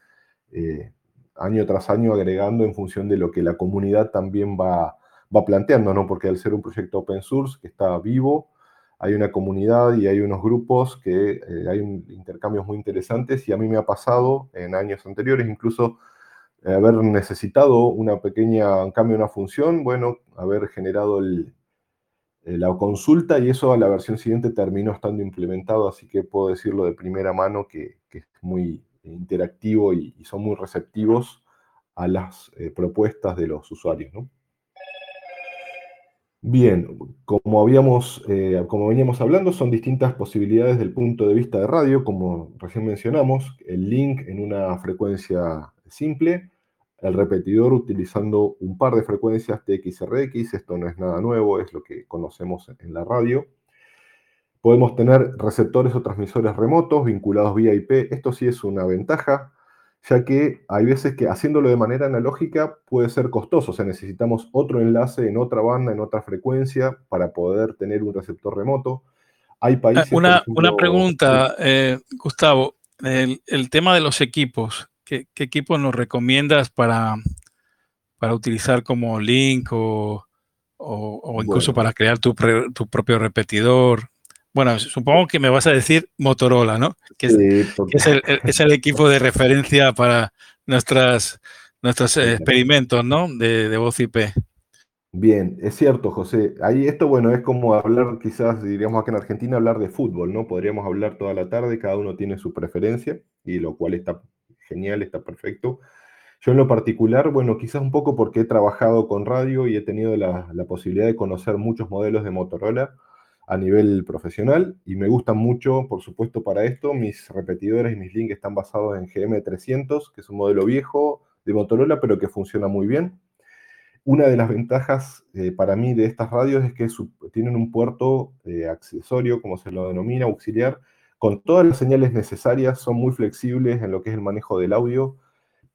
eh, año tras año agregando en función de lo que la comunidad también va, va planteando, ¿no? Porque al ser un proyecto open source que está vivo, hay una comunidad y hay unos grupos que eh, hay intercambios muy interesantes y a mí me ha pasado en años anteriores incluso eh, haber necesitado una pequeña un cambio una función, bueno, haber generado el, la consulta y eso a la versión siguiente terminó estando implementado, así que puedo decirlo de primera mano que, es muy interactivo y, son muy receptivos a las eh, propuestas de los usuarios. Bien, como, habíamos, eh, como veníamos hablando, son distintas posibilidades del punto de vista de radio, como recién mencionamos, el link en una frecuencia simple, el repetidor utilizando un par de frecuencias TXRX, esto no es nada nuevo, es lo que conocemos en la radio. Podemos tener receptores o transmisores remotos vinculados vía IP, esto sí es una ventaja, ya que hay veces que haciéndolo de manera analógica puede ser costoso, o sea, necesitamos otro enlace en otra banda, en otra frecuencia, para poder tener un receptor remoto. Hay países... Una, una pregunta, eh, Gustavo, el tema de los equipos. ¿Qué, equipo nos recomiendas para, para utilizar como link o, incluso para crear tu, propio repetidor? bueno, supongo que me vas a decir Motorola, ¿no? Que es, el, equipo de referencia para nuestras, nuestros experimentos, ¿no? De, de voz IP. Bien, es cierto, José. Ahí esto, bueno, es como hablar, quizás diríamos acá en Argentina, hablar de fútbol, ¿no? Podríamos hablar toda la tarde, cada uno tiene su preferencia, y lo cual está genial, está perfecto. Yo en lo particular, bueno, quizás un poco porque he trabajado con radio y he tenido la, posibilidad de conocer muchos modelos de Motorola a nivel profesional, y me gustan mucho, por supuesto, para esto, mis repetidores y mis links están basados en GM300, que es un modelo viejo de Motorola, pero que funciona muy bien una de las ventajas eh, para mí de estas radios es que tienen un puerto eh, accesorio, como se lo denomina, auxiliar, con todas las señales necesarias, son muy flexibles en lo que es el manejo del audio.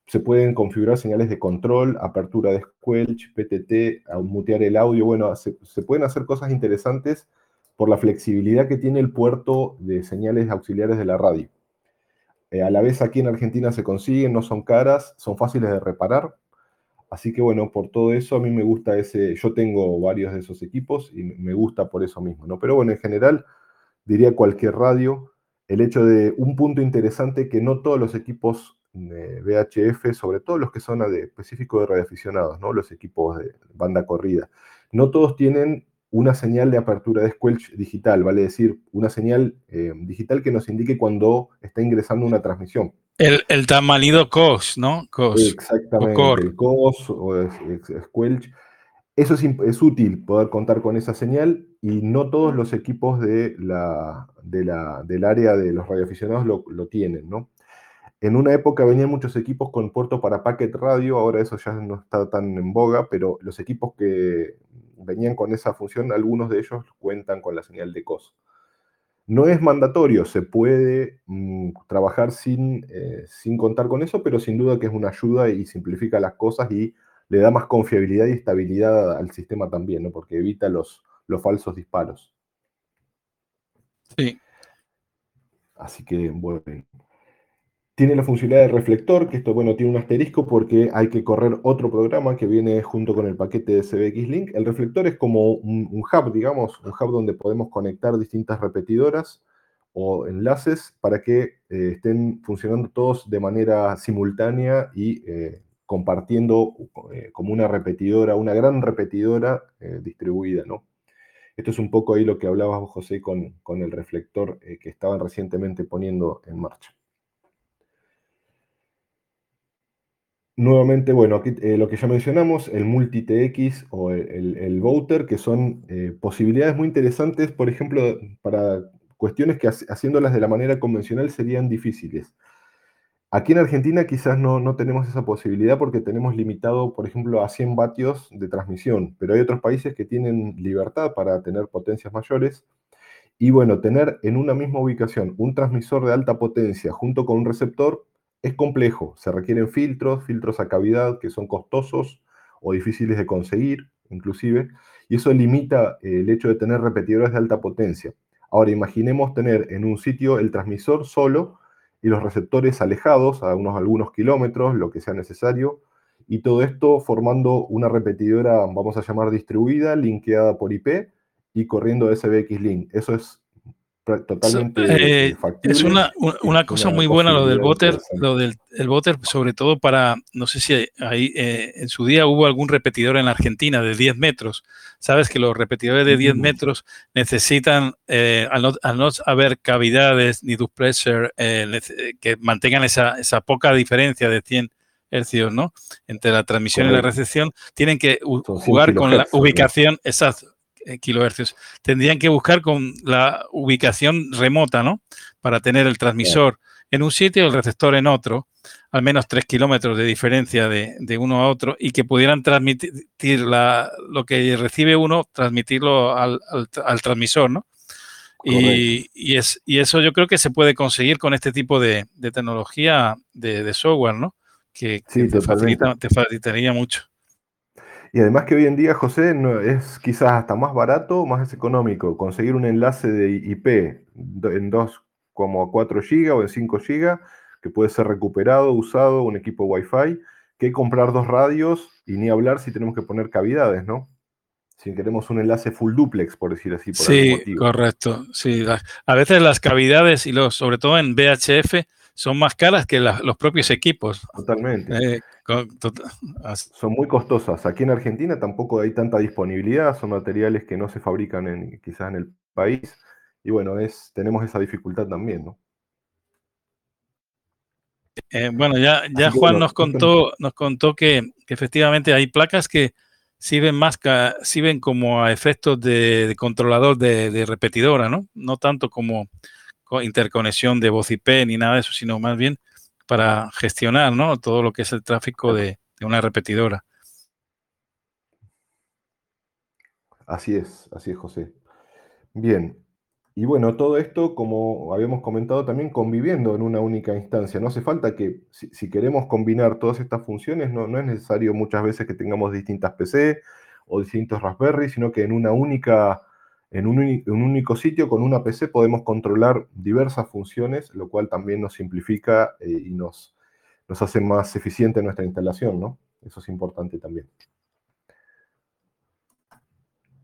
Se pueden configurar señales de control, apertura de squelch, PTT, mutear el audio. Bueno, se, pueden hacer cosas interesantes por la flexibilidad que tiene el puerto de señales auxiliares de la radio. Eh, a la vez aquí en Argentina se consiguen, no son caras, son fáciles de reparar Así que bueno, por todo eso a mí me gusta ese, yo tengo varios de esos equipos y me gusta por eso mismo, ¿no? Pero bueno, en general diría cualquier radio, el hecho de un punto interesante que no todos los equipos de VHF, sobre todo los que son de, específicos de radioaficionados, ¿no? Los equipos de banda corrida, no todos tienen una señal de apertura de squelch digital, vale decir, una señal eh, digital que nos indique cuando está ingresando una transmisión. El, el tan manido COS, ¿no? COS. Exactamente, el COS o Squelch. Eso es, útil poder contar con esa señal y no todos los equipos de la, del área de los radioaficionados lo, lo tienen, ¿no? En una época venían muchos equipos con puerto para packet radio, ahora eso ya no está tan en boga, pero los equipos que venían con esa función, algunos de ellos cuentan con la señal de COS. No es mandatorio, se puede mm, trabajar sin, eh, sin contar con eso, pero sin duda que es una ayuda y simplifica las cosas y le da más confiabilidad y estabilidad al sistema también, ¿no? porque evita los, los falsos disparos. Sí. Así que, bueno. Tiene la funcionalidad de reflector, que esto, bueno, tiene un asterisco porque hay que correr otro programa que viene junto con el paquete de CBX Link. El reflector es como un, hub, digamos, un hub donde podemos conectar distintas repetidoras o enlaces para que eh, estén funcionando todos de manera simultánea y eh, compartiendo eh, como una repetidora, una gran repetidora distribuida, ¿no? Esto es un poco ahí lo que hablabas, José, con, con el reflector que estaban recientemente poniendo en marcha. Nuevamente, bueno, aquí eh, lo que ya mencionamos, el multi-TX o el, el, voter, que son eh, posibilidades muy interesantes, por ejemplo, para cuestiones que haciéndolas de la manera convencional serían difíciles. Aquí en Argentina quizás no, no, tenemos esa posibilidad porque tenemos limitado, por ejemplo, a 100 vatios de transmisión, pero hay otros países que tienen libertad para tener potencias mayores. Y bueno, tener en una misma ubicación un transmisor de alta potencia junto con un receptor es complejo, se requieren filtros, filtros a cavidad que son costosos o difíciles de conseguir, inclusive, y eso limita eh, el hecho de tener repetidores de alta potencia. Ahora imaginemos tener en un sitio el transmisor solo y los receptores alejados a unos algunos kilómetros, lo que sea necesario, y todo esto formando una repetidora, vamos a llamar distribuida, linkeada por IP y corriendo SBX Link. Eso es totalmente eh, Es una, una cosa muy buena lo del boter, lo del el boter, sobre todo para, no sé si ahí eh, en su día hubo algún repetidor en la Argentina de 10 metros. Sabes que los repetidores de 10 metros necesitan, eh, al, no, haber cavidades ni duplexer que mantengan esa, esa poca diferencia de 100 hercios, ¿no? Entre la transmisión y la recepción, tienen que jugar con la ubicación, exacto, eh, kilohercios. Tendrían que buscar con la ubicación remota, ¿no? Para tener el transmisor en un sitio y el receptor en otro, al menos tres kilómetros de diferencia de, uno a otro, y que pudieran transmitir la, lo que recibe uno, transmitirlo al, transmisor, ¿no? Y, es, y eso yo creo que se puede conseguir con este tipo de, tecnología de, software, ¿no? Que, te, facilitaría mucho. Y además que hoy en día, José, no, es quizás hasta más barato, más económico conseguir un enlace de IP en 2,4 GB o en 5 GB, que puede ser recuperado, usado, un equipo Wi-Fi, que comprar dos radios y ni hablar si tenemos que poner cavidades, ¿no? si queremos un enlace full duplex, por decir así. Por sí, correcto. Sí, a veces las cavidades y los, sobre todo en VHF, son más caras que los propios equipos. Totalmente. Eh, son muy costosas. Aquí en Argentina tampoco hay tanta disponibilidad, son materiales que no se fabrican en, quizás en el país. Y bueno, es, tenemos esa dificultad también, ¿no? Eh, bueno, ya, ya Juan nos contó, nos contó que, efectivamente hay placas que sirven más sirven como a efectos de, controlador de, repetidora, ¿no? No tanto como interconexión de voz IP ni nada de eso, sino más bien para gestionar, ¿no? Todo lo que es el tráfico de, de una repetidora. Así es, así es, José. Bien, y bueno, todo esto, como habíamos comentado también, conviviendo en una única instancia. No hace falta que, si, queremos combinar todas estas funciones, no, es necesario muchas veces que tengamos distintas PC o distintos Raspberry, sino que en una única, en un, único sitio con una PC podemos controlar diversas funciones, lo cual también nos simplifica eh, y nos, hace más eficiente nuestra instalación, ¿no? Eso es importante también.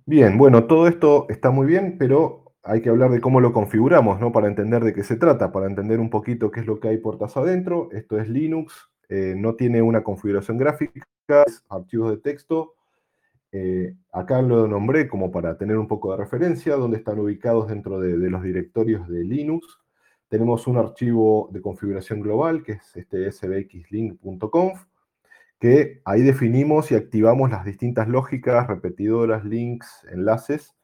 Bien, bueno, todo esto está muy bien, pero hay que hablar de cómo lo configuramos, ¿no? Para entender de qué se trata, para entender un poquito qué es lo que hay puertas adentro. Esto es Linux, eh, no tiene una configuración gráfica, archivos de texto. Eh, acá lo nombré como para tener un poco de referencia, donde están ubicados dentro de, los directorios de Linux. Tenemos un archivo de configuración global, que es este sbxlink.conf, que ahí definimos y activamos las distintas lógicas, repetidoras, links, enlaces,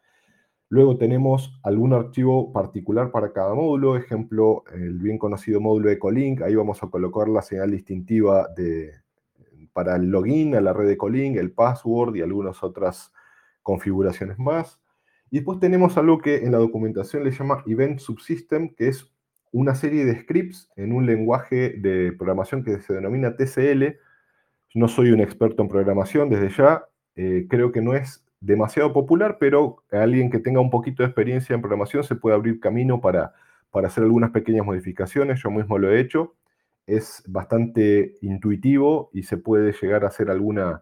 Luego tenemos algún archivo particular para cada módulo, ejemplo, el bien conocido módulo Ecolink, ahí vamos a colocar la señal distintiva de, para el login a la red Ecolink, el password y algunas otras configuraciones más. Y después tenemos algo que en la documentación le llama Event Subsystem, que es una serie de scripts en un lenguaje de programación que se denomina TCL. No soy un experto en programación desde ya, eh, creo que no es demasiado popular, pero alguien que tenga un poquito de experiencia en programación se puede abrir camino para, para hacer algunas pequeñas modificaciones. Yo mismo lo he hecho. Es bastante intuitivo y se puede llegar a hacer alguna,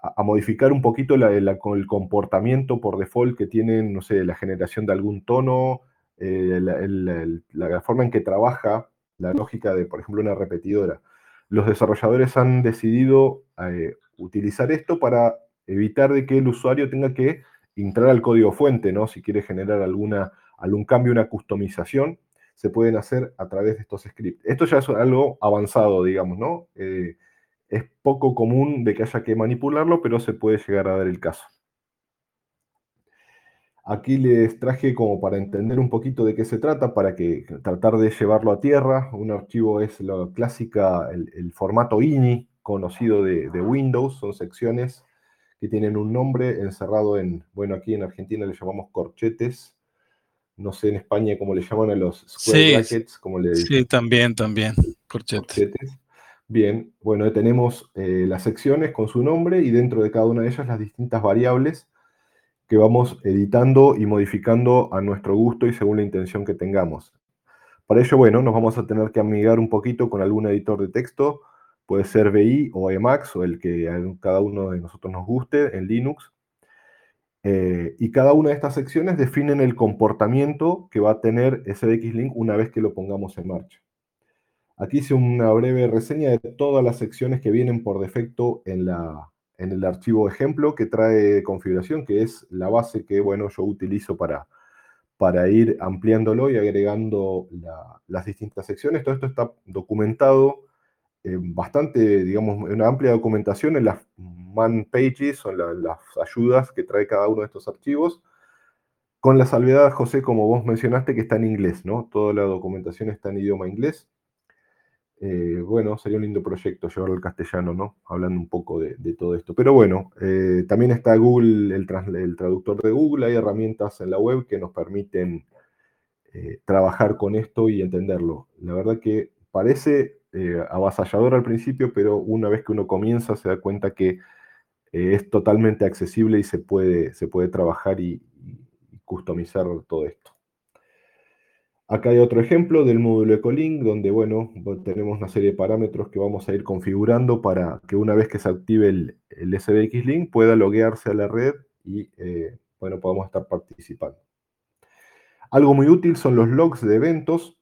a, modificar un poquito el comportamiento por default que tienen, no sé, la generación de algún tono, eh, la, forma en que trabaja la lógica de, por ejemplo, una repetidora. Los desarrolladores han decidido eh, utilizar esto para evitar de que el usuario tenga que entrar al código fuente, ¿no? Si quiere generar alguna, algún cambio, una customización, se pueden hacer a través de estos scripts. Esto ya es algo avanzado, digamos, ¿no? Eh, es poco común de que haya que manipularlo, pero se puede llegar a dar el caso. Aquí les traje como para entender un poquito de qué se trata, para que tratar de llevarlo a tierra. Un archivo es la clásica, el, formato INI, conocido de, de Windows, son secciones que tienen un nombre encerrado en, bueno, aquí en Argentina le llamamos corchetes, no sé en España cómo le llaman a los square brackets, como le Sí, también, también, corchetes. Bien, bueno, tenemos eh, las secciones con su nombre y dentro de cada una de ellas las distintas variables que vamos editando y modificando a nuestro gusto y según la intención que tengamos. Para ello, bueno, nos vamos a tener que amigar un poquito con algún editor de texto, Puede ser VI o Emacs o el que a cada uno de nosotros nos guste en Linux. Eh, y cada una de estas secciones definen el comportamiento que va a tener SDX-Link una vez que lo pongamos en marcha. Aquí hice una breve reseña de todas las secciones que vienen por defecto en, la, en el archivo ejemplo que trae configuración, que es la base que bueno, yo utilizo para, para ir ampliándolo y agregando las distintas secciones. Todo esto está documentado bastante, digamos, una amplia documentación en las man pages, son las ayudas que trae cada uno de estos archivos, con la salvedad, José, como vos mencionaste, que está en inglés, ¿no? Toda la documentación está en idioma inglés. Eh, bueno, sería un lindo proyecto llevarlo al castellano, ¿no? Hablando un poco de, todo esto. Pero bueno, eh, también está Google, el, el, traductor de Google, hay herramientas en la web que nos permiten trabajar con esto y entenderlo. La verdad que parece eh, avasallador al principio, pero una vez que uno comienza se da cuenta que eh, es totalmente accesible y se puede, se puede trabajar y, customizar todo esto. Acá hay otro ejemplo del módulo Ecolink, donde bueno, tenemos una serie de parámetros que vamos a ir configurando para que una vez que se active el, el SBX Link pueda loguearse a la red y, bueno, podamos estar participando. Algo muy útil son los logs de eventos,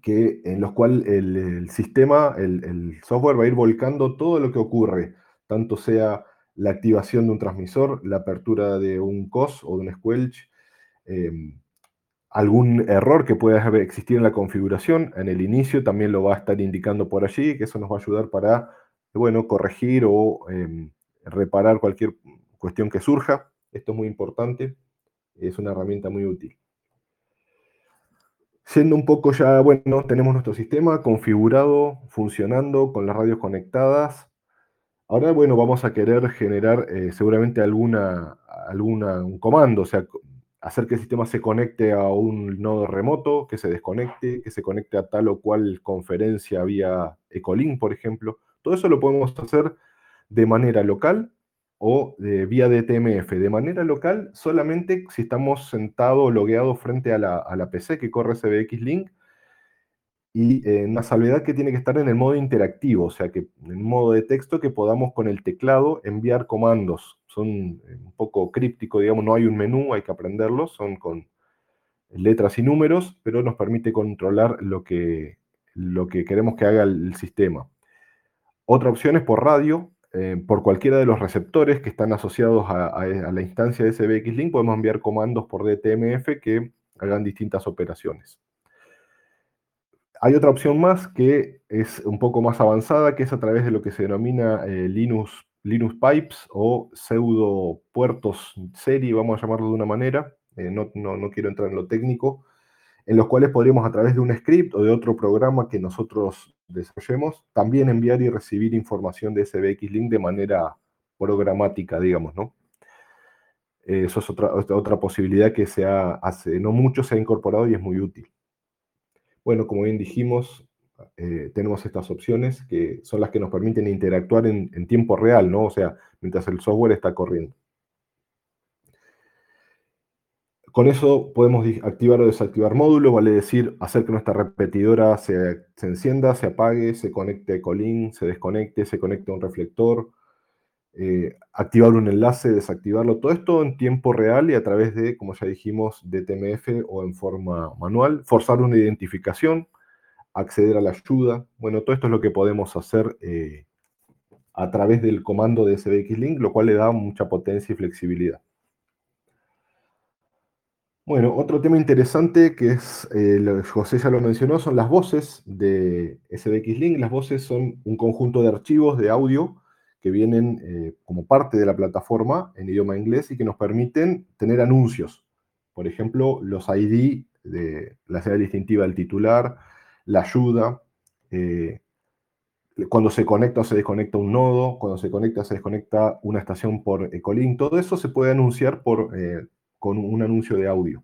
que, en los cuales el, sistema, el, software va a ir volcando todo lo que ocurre, tanto sea la activación de un transmisor, la apertura de un COS o de un Squelch, em, algún error que pueda existir en la configuración, en el inicio también lo va a estar indicando por allí, que eso nos va a ayudar para, bueno, corregir o em, reparar cualquier cuestión que surja. Esto es muy importante, es una herramienta muy útil. Siendo un poco ya, bueno, tenemos nuestro sistema configurado, funcionando, con las radios conectadas. Ahora, bueno, vamos a querer generar eh, seguramente alguna, alguna, un comando, o sea, hacer que el sistema se conecte a un nodo remoto, que se desconecte, que se conecte a tal o cual conferencia vía Ecolink, por ejemplo. Todo eso lo podemos hacer de manera local o de vía DTMF. De manera local, solamente si estamos sentados o logueados frente a la, PC que corre SBX Link y en una salvedad que tiene que estar en el modo interactivo, o sea, que en modo de texto que podamos con el teclado enviar comandos. Son eh, un poco críptico, digamos, no hay un menú, hay que aprenderlos, son con letras y números, pero nos permite controlar lo que, lo que queremos que haga el sistema. Otra opción es por radio, eh, por cualquiera de los receptores que están asociados a, la instancia de SBX Link, podemos enviar comandos por DTMF que hagan distintas operaciones. Hay otra opción más que es un poco más avanzada, que es a través de lo que se denomina eh, Linux, Linux Pipes o pseudo puertos serie, vamos a llamarlo de una manera. Eh, no, no quiero entrar en lo técnico, en los cuales podríamos a través de un script o de otro programa que nosotros desarrollemos, también enviar y recibir información de SBX Link de manera programática, digamos, ¿no? Eso es otra, otra posibilidad que se hace no mucho se ha incorporado y es muy útil. Bueno, como bien dijimos, eh, tenemos estas opciones que son las que nos permiten interactuar en, en tiempo real, ¿no? O sea, mientras el software está corriendo. Con eso podemos activar o desactivar módulos, vale decir, hacer que nuestra repetidora se, encienda, se apague, se conecte a Ecolink, se desconecte, se conecte a un reflector, eh, activar un enlace, desactivarlo, todo esto en tiempo real y a través de, como ya dijimos, de TMF o en forma manual, forzar una identificación, acceder a la ayuda, bueno, todo esto es lo que podemos hacer eh, a través del comando de SBX Link, lo cual le da mucha potencia y flexibilidad. Bueno, otro tema interesante que es, eh, José ya lo mencionó, son las voces de SBX Link. Las voces son un conjunto de archivos de audio que vienen eh, como parte de la plataforma en idioma inglés y que nos permiten tener anuncios. Por ejemplo, los ID de la serie distintiva del titular, la ayuda, eh, cuando se conecta o se desconecta un nodo, cuando se conecta o se desconecta una estación por Ecolink, todo eso se puede anunciar por con un anuncio de audio.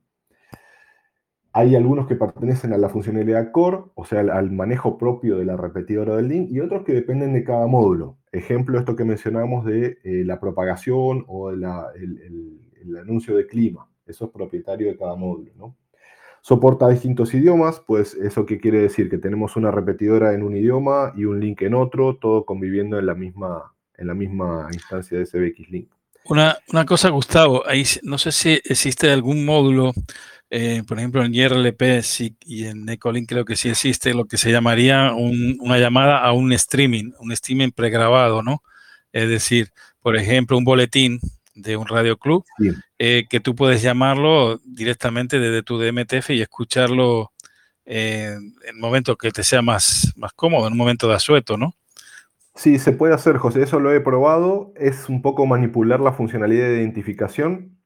Hay algunos que pertenecen a la funcionalidad core, o sea, al, manejo propio de la repetidora del link, y otros que dependen de cada módulo. Ejemplo, esto que mencionamos de eh, la propagación o el, anuncio de clima. Eso es propietario de cada módulo. Soporta distintos idiomas, pues eso qué quiere decir que tenemos una repetidora en un idioma y un link en otro, todo conviviendo en la misma, en la misma instancia de SBX Link. Una, cosa, Gustavo, ahí no sé si existe algún módulo, eh, por ejemplo, en IRLP y en Ecolink creo que sí existe lo que se llamaría una llamada a un streaming, un streaming pregrabado, ¿no? Es decir, por ejemplo, un boletín de un radio club eh, que tú puedes llamarlo directamente desde tu DMTF y escucharlo en el momento que te sea más, más cómodo, en un momento de asueto, ¿no? Sí, se puede hacer, José, eso lo he probado. Es un poco manipular la funcionalidad de identificación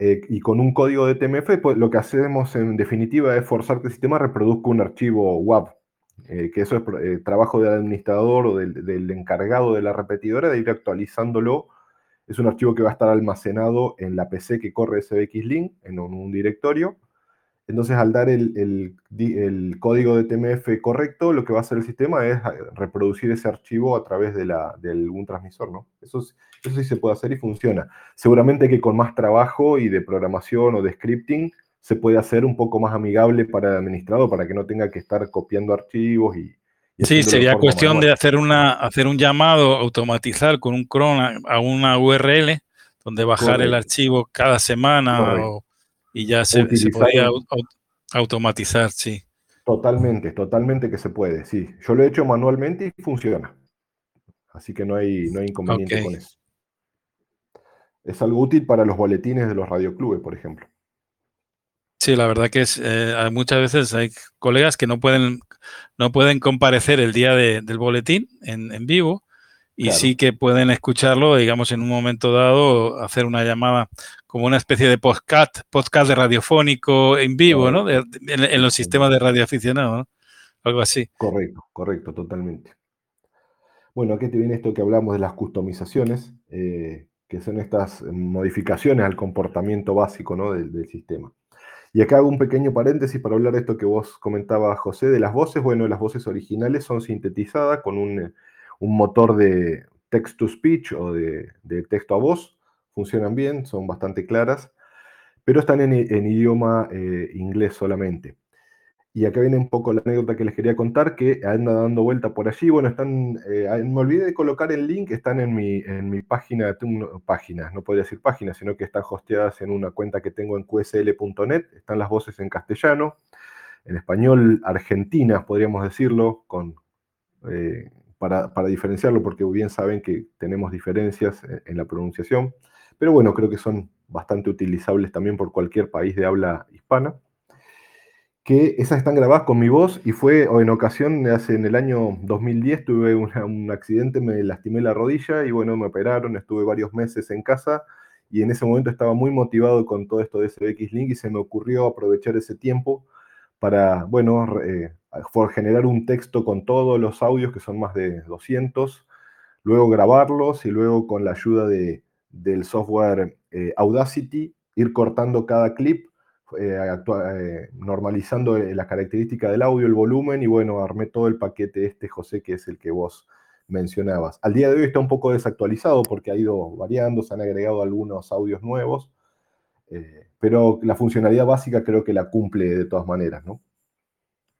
eh, y con un código de TMF, pues, lo que hacemos en definitiva es forzar que el sistema reproduzca un archivo WAV, eh, que eso es eh, trabajo del administrador o del, encargado de la repetidora de ir actualizándolo. Es un archivo que va a estar almacenado en la PC que corre SBX Link, en un directorio entonces, al dar el, código de TMF correcto, lo que va a hacer el sistema es eh, reproducir ese archivo a través de, algún transmisor, ¿no? Eso, eso sí se puede hacer y funciona. Seguramente que con más trabajo y de programación o de scripting se puede hacer un poco más amigable para el administrador, para que no tenga que estar copiando archivos y... sí, sería cuestión de hacer, una, hacer un llamado, automatizar con un cron a una URL donde bajar el archivo cada semana y ya se, se podía automatizar, sí. Totalmente, totalmente que se puede, sí. Yo lo he hecho manualmente y funciona. Así que no hay, no hay inconveniente con eso. Es algo útil para los boletines de los radioclubes, por ejemplo. Sí, la verdad que es, eh, muchas veces hay colegas que no pueden, no pueden comparecer el día del boletín en, en vivo y sí que pueden escucharlo, digamos, en un momento dado, hacer una llamada como una especie de podcast, podcast de radiofónico en vivo, ¿no? en, los sistemas de radioaficionado, ¿no? Algo así. Correcto, correcto, totalmente. Bueno, aquí te viene esto que hablamos de las customizaciones, eh, que son estas modificaciones al comportamiento básico ¿no? del, sistema. Y acá hago un pequeño paréntesis para hablar de esto que vos comentabas, José, de las voces. Bueno, las voces originales son sintetizadas con un, motor de text-to-speech o de, texto a voz. Funcionan bien, son bastante claras, pero están en, idioma eh, inglés solamente. Y acá viene un poco la anécdota que les quería contar, que anda dando vuelta por allí. Bueno, están, eh, me olvidé de colocar el link, están en mi, en mi página, páginas, no podría decir páginas, sino que están hosteadas en una cuenta que tengo en qsl.net, están las voces en castellano, en español argentinas, podríamos decirlo, con, eh, para, diferenciarlo, porque bien saben que tenemos diferencias en, en la pronunciación, pero bueno, creo que son bastante utilizables también por cualquier país de habla hispana que esas están grabadas con mi voz y fue o en ocasión, hace en el año 2010 tuve un accidente, me lastimé la rodilla y bueno, me operaron, estuve varios meses en casa y en ese momento estaba muy motivado con todo esto de SBX Link y se me ocurrió aprovechar ese tiempo para, bueno, eh, generar un texto con todos los audios, que son más de 200, luego grabarlos y luego con la ayuda de, del software eh, Audacity ir cortando cada clip eh, normalizando las características del audio, el volumen, y bueno, armé todo el paquete este, José, que es el que vos mencionabas. Al día de hoy está un poco desactualizado porque ha ido variando, se han agregado algunos audios nuevos, pero la funcionalidad básica creo que la cumple de todas maneras, ¿no?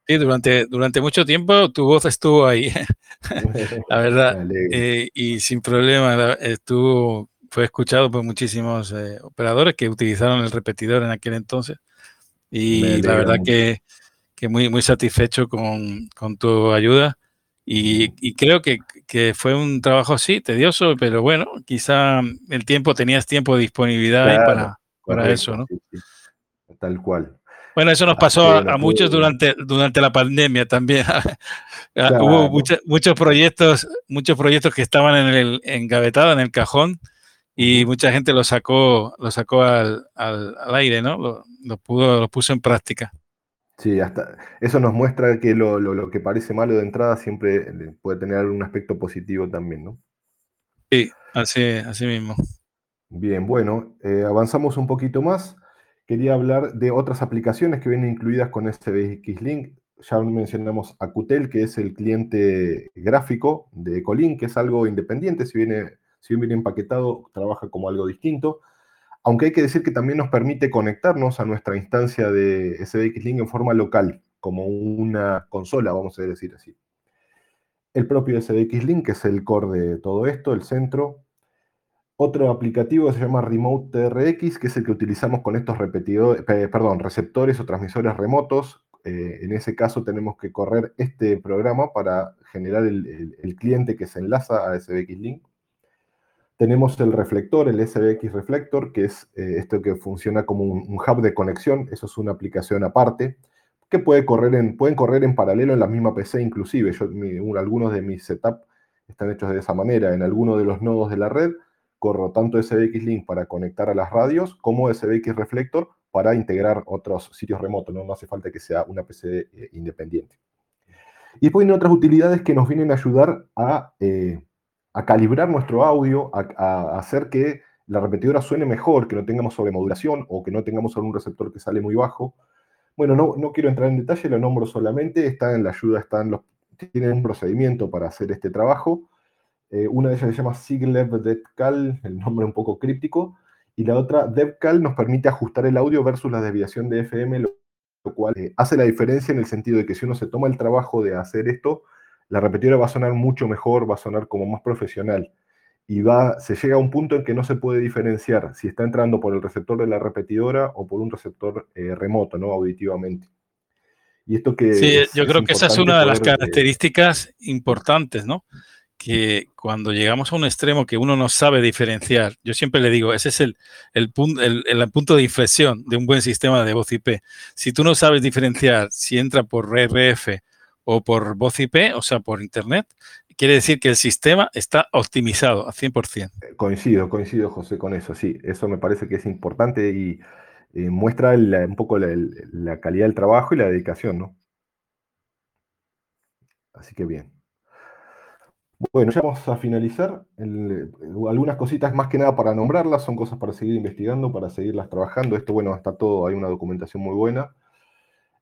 Sí, durante, durante mucho tiempo tu voz estuvo ahí, la verdad, y sin problema estuvo fue escuchado por muchísimos eh, operadores que utilizaron el repetidor en aquel entonces. Y la verdad que, que, muy, muy satisfecho con, con tu ayuda. Y, y creo que, que, fue un trabajo así, tedioso, pero bueno, quizá el tiempo, tenías tiempo de disponibilidad ahí para, para eso, ¿no? Tal cual. Bueno, eso nos pasó a, muchos durante, durante la pandemia también. Hubo muchos, muchos proyectos, muchos proyectos que estaban en el engavetados en el cajón y mucha gente lo sacó, lo sacó al, al, aire, ¿no? Lo, lo, pudo, lo puso en práctica. Sí, hasta eso nos muestra que lo, lo, que parece malo de entrada siempre puede tener un aspecto positivo también, ¿no? Sí, así, así mismo. Bien, bueno, eh, avanzamos un poquito más. Quería hablar de otras aplicaciones que vienen incluidas con este Link. Ya mencionamos Acutel, que es el cliente gráfico de Ecolink, que es algo independiente, si viene si bien viene empaquetado, trabaja como algo distinto. Aunque hay que decir que también nos permite conectarnos a nuestra instancia de SBX Link en forma local, como una consola, vamos a decir así. El propio SBX Link, que es el core de todo esto, el centro. Otro aplicativo se llama Remote TRX, que es el que utilizamos con estos repetidores, perdón, receptores o transmisores remotos. Eh, en ese caso tenemos que correr este programa para generar el, cliente que se enlaza a SBX Link. Tenemos el reflector, el SBX Reflector, que es eh, esto que funciona como un, hub de conexión. Eso es una aplicación aparte que puede correr en, pueden correr en paralelo en la misma PC inclusive. Algunos de mis setups están hechos de esa manera. En alguno de los nodos de la red corro tanto SBX Link para conectar a las radios como SBX Reflector para integrar otros sitios remotos. No, hace falta que sea una PC eh, independiente. Y después hay otras utilidades que nos vienen a ayudar a eh, calibrar nuestro audio, a, hacer que la repetidora suene mejor, que no tengamos sobremodulación o que no tengamos algún receptor que sale muy bajo. Bueno, no, quiero entrar en detalle, lo nombro solamente, está en la ayuda, tienen un procedimiento para hacer este trabajo. Eh, una de ellas se llama Siglev DevCal, el nombre un poco críptico, y la otra, DevCal, nos permite ajustar el audio versus la desviación de FM, lo, cual eh, hace la diferencia en el sentido de que si uno se toma el trabajo de hacer esto, la repetidora va a sonar mucho mejor, va a sonar como más profesional. y va, se llega a un punto en que no se puede diferenciar si está entrando por el receptor de la repetidora o por un receptor eh, remoto, ¿no? Auditivamente. Y esto que... Sí, yo creo que esa es una de las características importantes, ¿no? Que cuando llegamos a un extremo que uno no sabe diferenciar, yo siempre le digo, ese es el, el, punto, el, punto de inflexión de un buen sistema de voz IP. Si tú no sabes diferenciar si entra por RF o por voz IP, o sea, por Internet, quiere decir que el sistema está optimizado a 100%. Eh, coincido, coincido, José, con eso, sí. Eso me parece que es importante y eh, muestra un poco la, la calidad del trabajo y la dedicación, ¿no? Así que bien. Bueno, ya vamos a finalizar. algunas cositas más que nada para nombrarlas, son cosas para seguir investigando, para seguirlas trabajando. Esto, bueno, está todo, hay una documentación muy buena.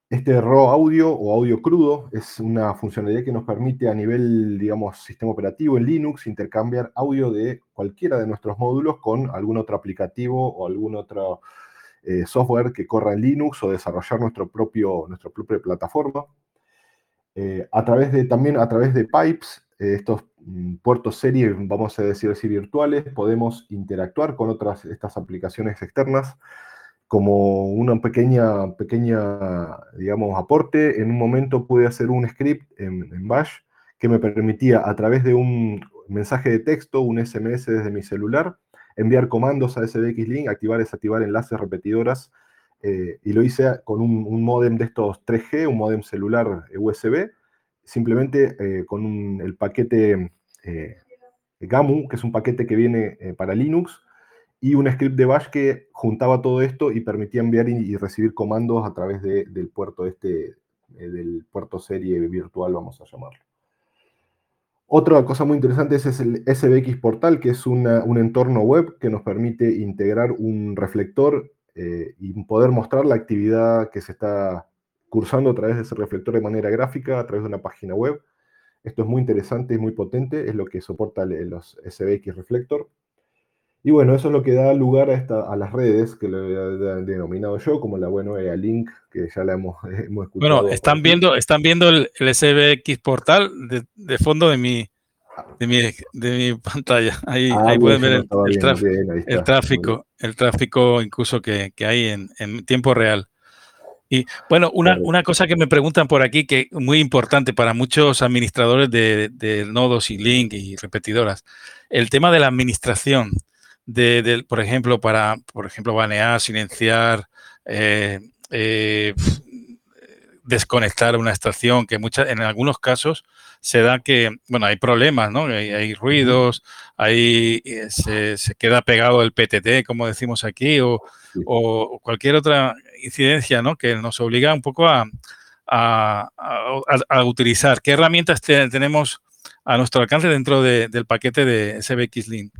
Este RAW audio o audio crudo es una funcionalidad que nos permite a nivel, digamos, sistema operativo en Linux intercambiar audio de cualquiera de nuestros módulos con algún otro aplicativo o algún otro eh, software que corra en Linux o desarrollar nuestro propio, nuestra propia plataforma. Eh, a través de, también a través de pipes, eh, estos puertos serie, vamos a decir así, virtuales, podemos interactuar con otras estas aplicaciones externas como una pequeña, pequeña, digamos, aporte. En un momento pude hacer un script en, Bash que me permitía a través de un mensaje de texto, un SMS desde mi celular, enviar comandos a SBXLink, activar y desactivar enlaces repetidoras, eh, y lo hice con un, un modem de estos 3G, un modem celular USB, simplemente eh, con el paquete eh, GAMU, que es un paquete que viene eh, para Linux, y un script de Bash que juntaba todo esto y permitía enviar y, recibir comandos a través del puerto este, del puerto serie virtual, vamos a llamarlo. Otra cosa muy interesante es, el SBX Portal, que es un entorno web que nos permite integrar un reflector y poder mostrar la actividad que se está cursando a través de ese reflector de manera gráfica, a través de una página web. Esto es muy interesante y muy potente, es lo que soporta los SBX Reflector. Y bueno, eso es lo que da lugar a, esta, a las redes, que lo he denominado yo, como la buena Link, que ya la hemos, escuchado. Bueno, están viendo, están viendo el, SBX portal de, fondo de mi, de mi, de mi pantalla. Ahí, ah, pueden ver el, tráfico, el tráfico incluso que, hay en, en tiempo real. Y bueno, una, cosa que me preguntan por aquí, que es muy importante para muchos administradores de, nodos y link y repetidoras, el tema de la administración, de, por ejemplo, para, por ejemplo, banear, silenciar, eh, eh, desconectar una estación, que muchas, en algunos casos se da que, bueno, hay problemas, ¿no? Hay, ruidos, hay, eh, se, se, queda pegado el PTT, como decimos aquí, o, o cualquier otra incidencia, ¿no? Que nos obliga un poco a, utilizar. ¿Qué herramientas tenemos a nuestro alcance dentro del paquete de SBX Link?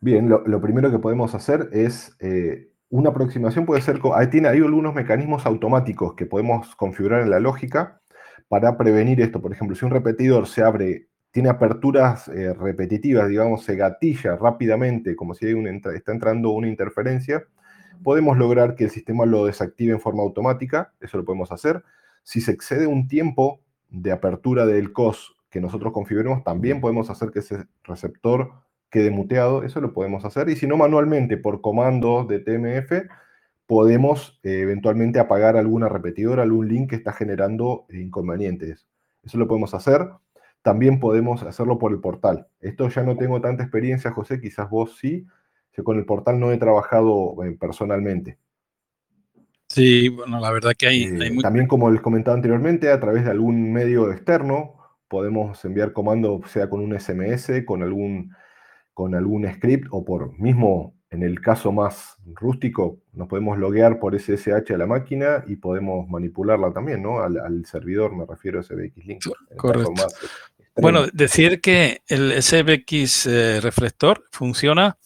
Bien, lo, primero que podemos hacer es eh, una aproximación, puede ser, tiene hay algunos mecanismos automáticos que podemos configurar en la lógica para prevenir esto. Por ejemplo, si un repetidor se abre, tiene aperturas eh, repetitivas, digamos, se gatilla rápidamente, como si está entrando una interferencia, podemos lograr que el sistema lo desactive en forma automática, eso lo podemos hacer. Si se excede un tiempo de apertura del COS que nosotros configuremos, también podemos hacer que ese receptor quede muteado, eso lo podemos hacer. Y si no, manualmente, por comando de TMF, podemos eh, eventualmente apagar alguna repetidora, algún link que está generando inconvenientes. Eso lo podemos hacer. También podemos hacerlo por el portal. Esto ya no tengo tanta experiencia, José, quizás vos sí, que con el portal no he trabajado eh, personalmente. Sí, bueno, la verdad que hay, eh, También, como les comentaba anteriormente, a través de algún medio externo, podemos enviar comando, sea con un SMS, con algún, con algún script, o por mismo, en el caso más rústico, nos podemos loguear por SSH a la máquina y podemos manipularla también, ¿no? Al, servidor, me refiero a SBX Link. Correcto. Bueno, decir que el SBX eh, reflector funciona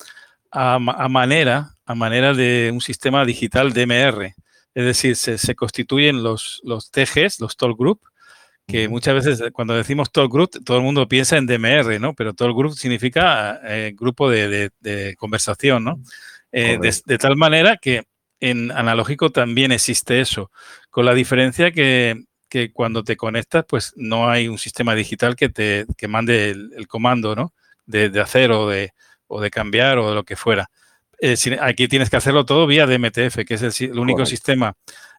a, manera, a manera de un sistema digital DMR. Es decir, se, constituyen los, los TGs, los Toll Group, que muchas veces cuando decimos Toll Group, todo el mundo piensa en DMR, ¿no? Pero Toll Group significa eh, grupo de, conversación, ¿no? Eh, de, tal manera que en analógico también existe eso, con la diferencia que, cuando te conectas, pues no hay un sistema digital que te que mande el, el comando, ¿no? de, hacer o de, o de cambiar o de lo que fuera. Eh, aquí tienes que hacerlo todo vía DMTF, que es el, único sistema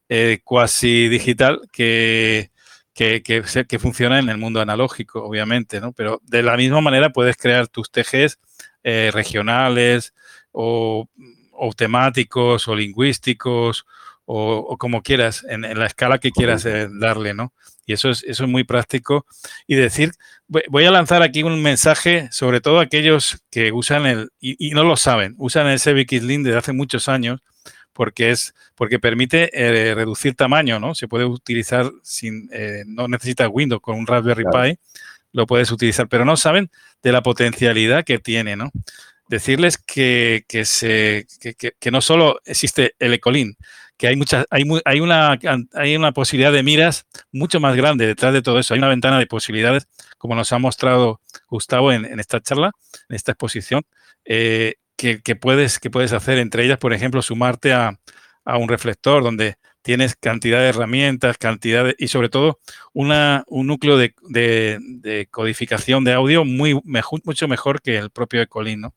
eh, cuasi digital que, que, que, funciona en el mundo analógico, obviamente, ¿no? Pero de la misma manera puedes crear tus TGs eh, regionales o, temáticos o lingüísticos o, como quieras, en, la escala que quieras darle, ¿no? Y eso es, eso es muy práctico. Y decir, voy a lanzar aquí un mensaje, sobre todo a aquellos que usan el, y, no lo saben, usan el CBXLink desde hace muchos años, porque es porque permite eh, reducir tamaño, ¿no? Se puede utilizar sin, eh, no necesitas Windows con un Raspberry Pi, lo puedes utilizar, pero no saben de la potencialidad que tiene, ¿no? Decirles que, que se, que, que, no solo existe el Ecolin, que hay muchas, hay, hay, una, hay una posibilidad de miras mucho más grande detrás de todo eso. Hay una ventana de posibilidades, como nos ha mostrado Gustavo en, esta charla, en esta exposición, eh, que, puedes, que puedes hacer. Entre ellas, por ejemplo, sumarte a, un reflector donde tienes cantidad de herramientas, cantidad y sobre todo una, un núcleo de, codificación de audio muy mucho mejor que el propio Ecolin, ¿no?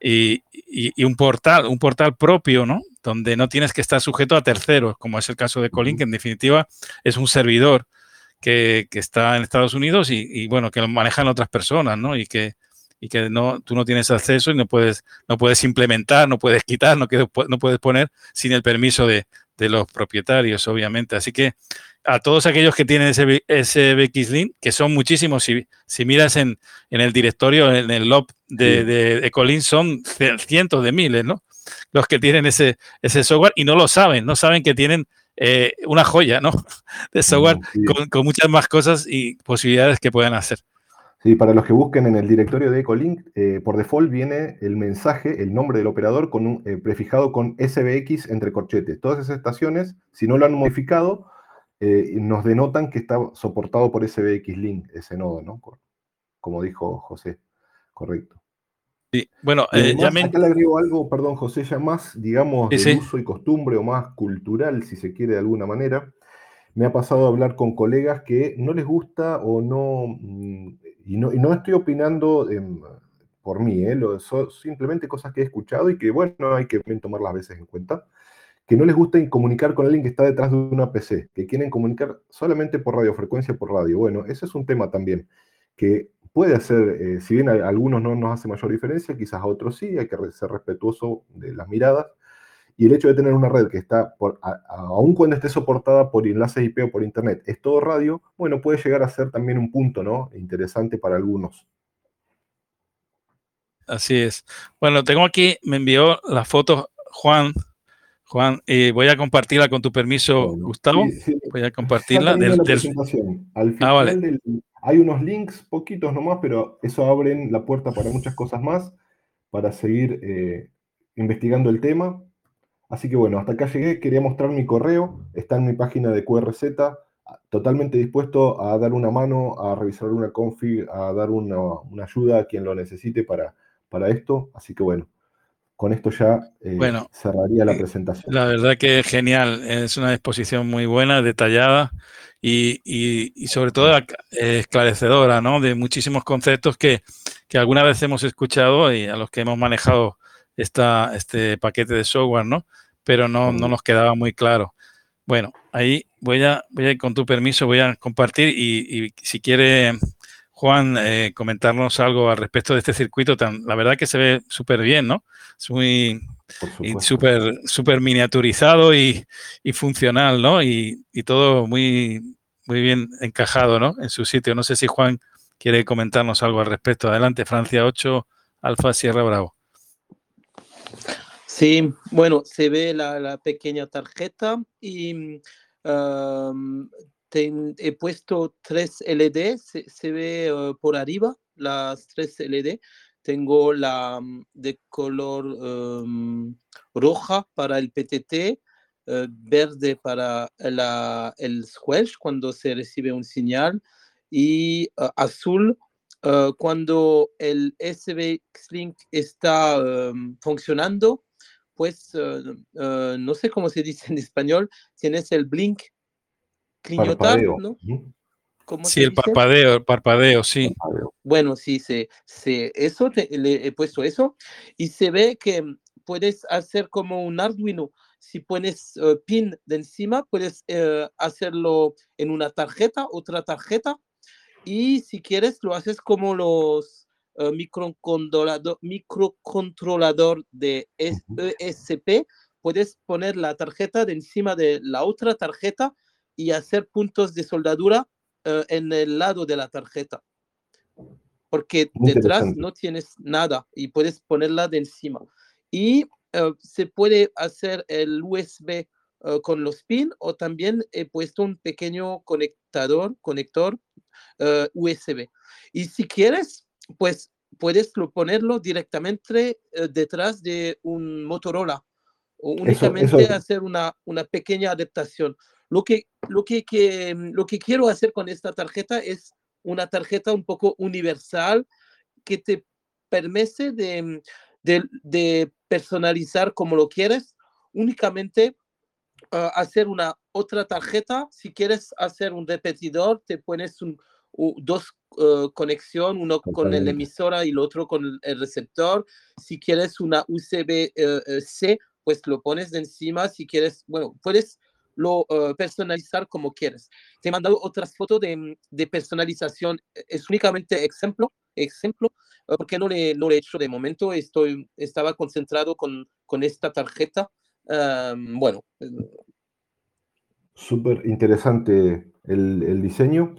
Y, y, un portal, un portal propio, ¿no? donde no tienes que estar sujeto a terceros, como es el caso de Colin, que en definitiva es un servidor que, está en Estados Unidos y, bueno, que lo manejan otras personas, ¿no? Y que, y que no, tú no tienes acceso y no puedes, no puedes implementar, no puedes quitar, no, no puedes poner sin el permiso de, de los propietarios, obviamente. Así que a todos aquellos que tienen ese, ese BXLink, que son muchísimos, si, si miras en, en, el directorio, en el log de, de, Colin, son cientos de miles, ¿no? los que tienen ese, ese software y no lo saben, no saben que tienen eh, una joya, ¿no? De software con, muchas más cosas y posibilidades que puedan hacer. Sí, para los que busquen en el directorio de Ecolink, eh, por default viene el mensaje, el nombre del operador con un, eh, prefijado con SBX entre corchetes. Todas esas estaciones, si no lo han modificado, nos denotan que está soportado por SBX Link, ese nodo, ¿no? Como dijo José, correcto. Sí, bueno, eh, ya me... Acá le agrego algo, perdón, José, ya más, digamos, de uso y costumbre o más cultural, si se quiere de alguna manera. Me ha pasado a hablar con colegas que no les gusta o no, mm, y no, y no estoy opinando por mí, ¿eh? son simplemente cosas que he escuchado y que, bueno, hay que tomar las veces en cuenta, que no les gusta comunicar con alguien que está detrás de una PC, que quieren comunicar solamente por radiofrecuencia, por radio. Bueno, ese es un tema también, que puede hacer, eh, si bien a, algunos no nos hace mayor diferencia, quizás a otros sí, hay que ser respetuoso de las miradas. Y el hecho de tener una red que está, por, aun cuando esté soportada por enlaces IP o por Internet, es todo radio, bueno, puede llegar a ser también un punto, ¿no? Interesante para algunos. Así es. Bueno, tengo aquí, me envió la foto Juan. Juan, y voy a compartirla con tu permiso, Gustavo. Voy a compartirla. Del, Al ah, final del, hay unos links, poquitos nomás, pero eso abren la puerta para muchas cosas más, para seguir eh, investigando el tema. Así que bueno, hasta acá llegué, quería mostrar mi correo, está en mi página de QRZ, totalmente dispuesto a dar una mano, a revisar una config, a dar una, ayuda a quien lo necesite para, para esto. Así que bueno, con esto ya eh, cerraría la presentación. La verdad que genial, es una exposición muy buena, detallada y, sobre todo esclarecedora, ¿no? De muchísimos conceptos que, alguna vez hemos escuchado y a los que hemos manejado esta, este paquete de software, ¿no? Pero no, nos quedaba muy claro. Bueno, ahí voy a, voy a, con tu permiso, voy a compartir y, si quiere Juan eh, comentarnos algo al respecto de este circuito, tan, la verdad que se ve súper bien, ¿no? Es muy, súper super miniaturizado y, funcional, ¿no? Y, todo muy, muy bien encajado, ¿no? En su sitio. No sé si Juan quiere comentarnos algo al respecto. Adelante, Francia 8, Alfa Sierra Bravo. Sí, bueno, se ve la, pequeña tarjeta y he puesto tres LED, se, ve uh, por arriba las tres LED tengo la mm, de color em, roja para el PTT, eh, verde para la, el squash cuando se recibe un señal y eh, azul eh, cuando el SB Link está em, funcionando, pues no sé cómo se dice en español, tienes el blink clignotar, ¿no? sí, el parpadeo, el parpadeo, sí. Bueno, sí, se, se, eso le he puesto eso y se ve que puedes hacer como un Arduino. Si pones eh, pin de encima, puedes eh, hacerlo en una tarjeta, otra tarjeta. Y si quieres, lo haces como los uh, microcontrolador, microcontrolador de ESP. Puedes poner la tarjeta de encima de la otra tarjeta y hacer puntos de soldadura en el lado de la tarjeta. Porque detrás no tienes nada y puedes ponerla de encima y eh, se puede hacer el USB eh, con los pins o también he puesto un pequeño conectador, conector eh, USB. Y si quieres, pues puedes ponerlo directamente detrás de un Motorola o únicamente hacer una, una pequeña adaptación. Lo que, lo, que, que, lo que quiero hacer con esta tarjeta es una tarjeta un poco universal que te permite de, de, personalizar como lo quieres, únicamente ah, hacer una otra tarjeta. Si quieres hacer un repetidor, te pones un, dos uh, conexión, uno con el emisora y el otro con el receptor. Si quieres una USB-C, pues lo pones de encima. Si quieres, bueno, puedes lo personalizar como quieres. Te he mandado otras fotos de, de personalización. Es únicamente ejemplo, ejemplo Ah, porque no, le, no he hecho de momento, estoy, estaba concentrado con, con esta tarjeta. bueno. Eh, Súper interesante el, el, diseño.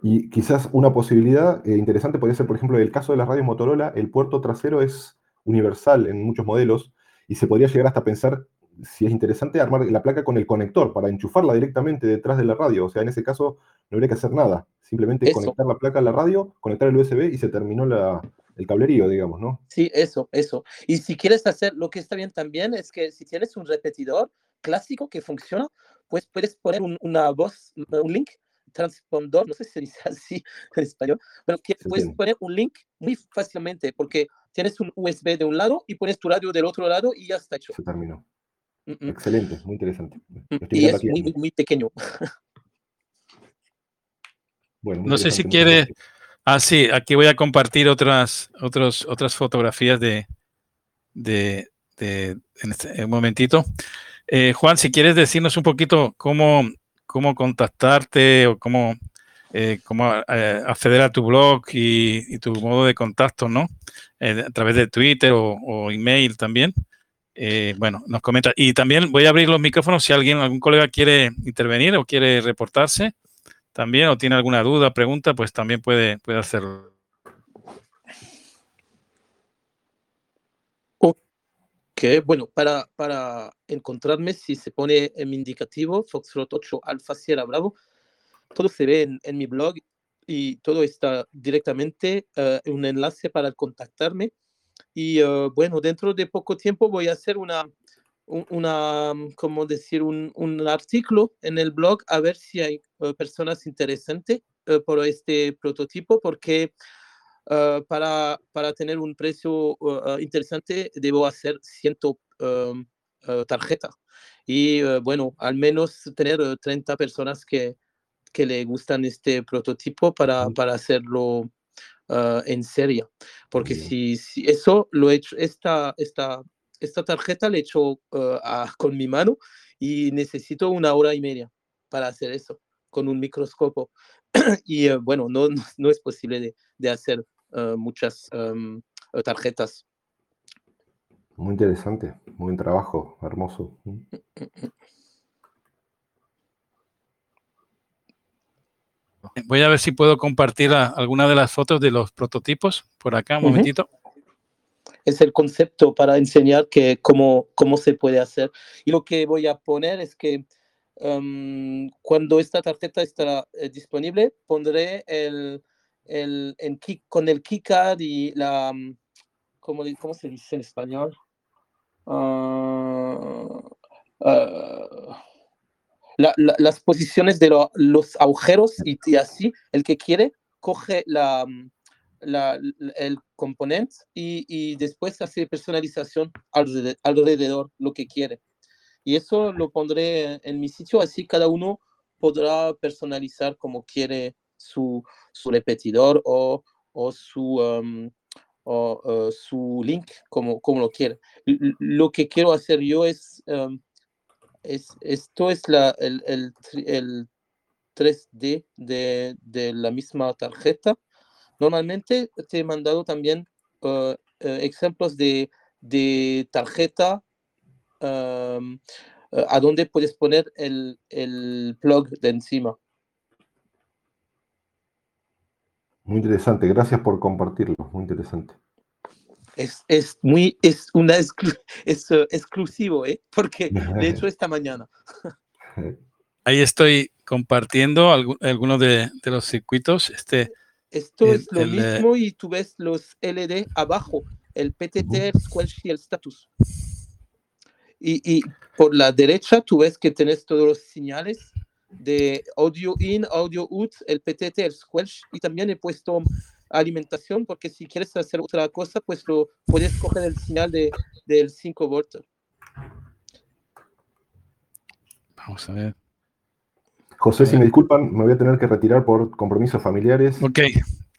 Y quizás una posibilidad eh, interesante podría ser, por ejemplo, el caso de las radios Motorola, el puerto trasero es universal en muchos modelos y se podría llegar hasta pensar si es interesante armar la placa con el conector para enchufarla directamente detrás de la radio. O sea, en ese caso no habría que hacer nada. Simplemente conectar la placa a la radio, conectar el USB y se terminó la, el cablerío, digamos, ¿no? Sí, eso, eso. Y si quieres hacer, lo que está bien también es que si tienes un repetidor clásico que funciona, pues puedes poner una voz, un link transpondor, no sé si se dice así en español, pero que puedes poner un link muy fácilmente porque tienes un USB de un lado y pones tu radio del otro lado y ya está hecho. Se terminó. Excelente, muy interesante. Y es muy, muy, pequeño. Bueno, no sé si quiere Ah, sí, aquí voy a compartir otras, otros, otras fotografías de, de, en, este, un momentito. Eh, Juan, si quieres decirnos un poquito cómo, cómo contactarte o cómo, eh, cómo eh, acceder a tu blog y, tu modo de contacto, ¿no? a través de Twitter o, o email también. Bueno, nos comenta. Y también voy a abrir los micrófonos si alguien, algún colega quiere intervenir o quiere reportarse también o tiene alguna duda, pregunta, pues también puede, puede hacerlo. Ok, bueno, para, para encontrarme, si se pone en mi indicativo, Foxtrot 8 Alfa Sierra Bravo, todo se ve en, mi blog y todo está directamente en uh, un enlace para contactarme. Y uh, bueno, dentro de poco tiempo voy a hacer una, una, como decir, un, un, artículo en el blog a ver si hay eh, personas interesantes eh, por este prototipo, porque para, para tener un precio interesante debo hacer 100 em, tarjetas. Y bueno, al menos tener 30 personas que, que le gustan este prototipo para, para hacerlo en serie. Porque si, si, eso lo he hecho, esta, esta esta tarjeta la he hecho eh, con mi mano y necesito una hora y media para hacer eso con un microscopio. y eh, bueno, no, no, es posible de, hacer eh, muchas em, tarjetas. Muy interesante, buen trabajo, hermoso. Mm. Mm, mm, Voy a ver si puedo compartir alguna de las fotos de los prototipos por acá, un momentito es el concepto para enseñar que cómo, cómo se puede hacer. Y lo que voy a poner es que em, cuando esta tarjeta estará eh, disponible, pondré el, el, con el keycard y la, mm, ¿cómo, cómo se dice en español? Ah, ah, las posiciones de los agujeros y, y, así el que quiere coge la, mm, el componente y, después hace personalización alrededor, lo que quiere. Y eso lo pondré en mi sitio, así cada uno podrá personalizar como quiere su, su repetidor o, o su, um, o, su link, como, como lo quiera. Lo que quiero hacer yo es, um, es esto es la, el, el, el 3D de, de, la misma tarjeta. Normalmente te he mandado también uh, uh, ejemplos de, de tarjeta a donde puedes poner el, el plug de encima. Muy interesante, gracias por compartirlo, muy interesante. Es, es muy, es una exclu es, uh, exclusivo, ¿eh? porque de hecho esta mañana. Ahí estoy compartiendo algunos de, de, los circuitos. Este, Esto el, es lo el, eh, mismo y tú ves los LED abajo, el PTT, el squelch y el status. Y, y, por la derecha tú ves que tenés todos los señales de audio in, audio out, el PTT, el squelch y también he puesto alimentación porque si quieres hacer otra cosa pues lo puedes coger el señal de, del 5 voltios. Vamos a ver. José, si me disculpan, me voy a tener que retirar por compromisos familiares. Ok.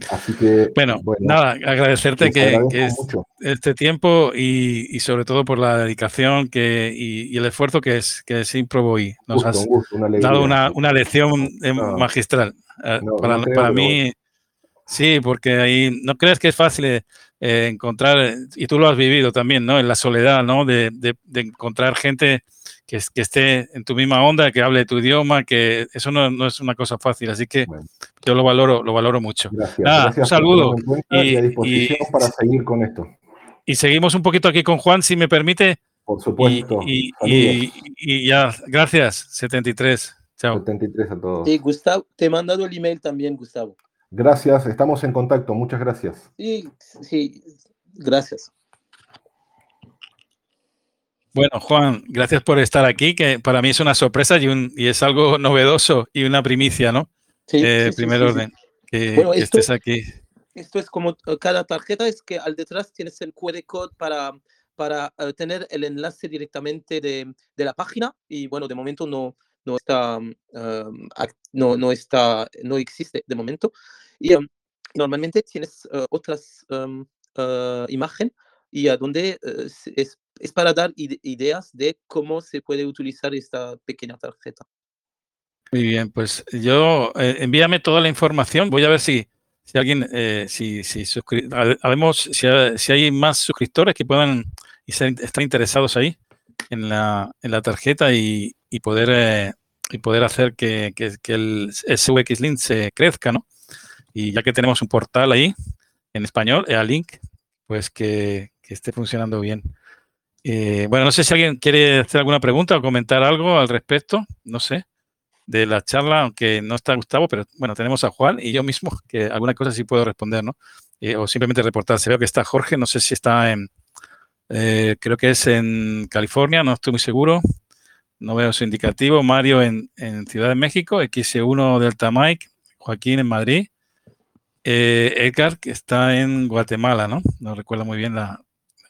Así que. Bueno, bueno nada, agradecerte que, que es, este tiempo y, y, sobre todo por la dedicación que, y, y, el esfuerzo que es que Simprobo y nos gusto, has gusto, una dado una, una lección no, magistral. No, para, no creo, para mí, sí, porque ahí no crees que es fácil eh, encontrar, y tú lo has vivido también, ¿no? En la soledad, ¿no? De, de, de encontrar gente que, que, esté en tu misma onda, que hable tu idioma, que eso no, no es una cosa fácil. Así que bueno. yo lo valoro, lo valoro mucho. Gracias. Nada, gracias un saludo. Y, y, a disposición y, para seguir con esto. Y seguimos un poquito aquí con Juan, si me permite. Por supuesto. Y, y ya, gracias, 73. Chao. 73 a todos. Sí, Gustavo, te he mandado el email también, Gustavo. Gracias, estamos en contacto. Muchas gracias. Sí, sí, gracias. Bueno, Juan, gracias por estar aquí, que para mí es una sorpresa y, un, y es algo novedoso y una primicia, ¿no? Sí, eh, sí, primer sí, orden, que, bueno, que esto, estés aquí. Esto es como cada tarjeta, es que al detrás tienes el QR code para, para uh, tener el enlace directamente de, de, la página y bueno, de momento no, no está, um, no, no está, no existe de momento. Y um, normalmente tienes uh, otras um, imágenes y a donde es es para dar ide ideas de cómo se puede utilizar esta pequeña tarjeta. Muy bien, pues yo eh, envíame toda la información. Voy a ver si, si alguien, eh, si, si, sabemos si, si, hay más suscriptores que puedan y ser, estar interesados ahí en la, en la tarjeta y, y poder eh, y poder hacer que, que, que el SUX Link se crezca, ¿no? Y ya que tenemos un portal ahí en español, el link, pues que, que esté funcionando bien. Eh, bueno, no sé si alguien quiere hacer alguna pregunta o comentar algo al respecto, no sé, de la charla, aunque no está Gustavo, pero bueno, tenemos a Juan y yo mismo, que alguna cosa sí puedo responder, ¿no? Eh, o simplemente reportarse. Veo que está Jorge, no sé si está en, eh, creo que es en California, no estoy muy seguro, no veo su indicativo. Mario en, en Ciudad de México, X1 Delta Mike, Joaquín en Madrid. Eh, Edgar, que está en Guatemala, ¿no? No recuerdo muy bien la,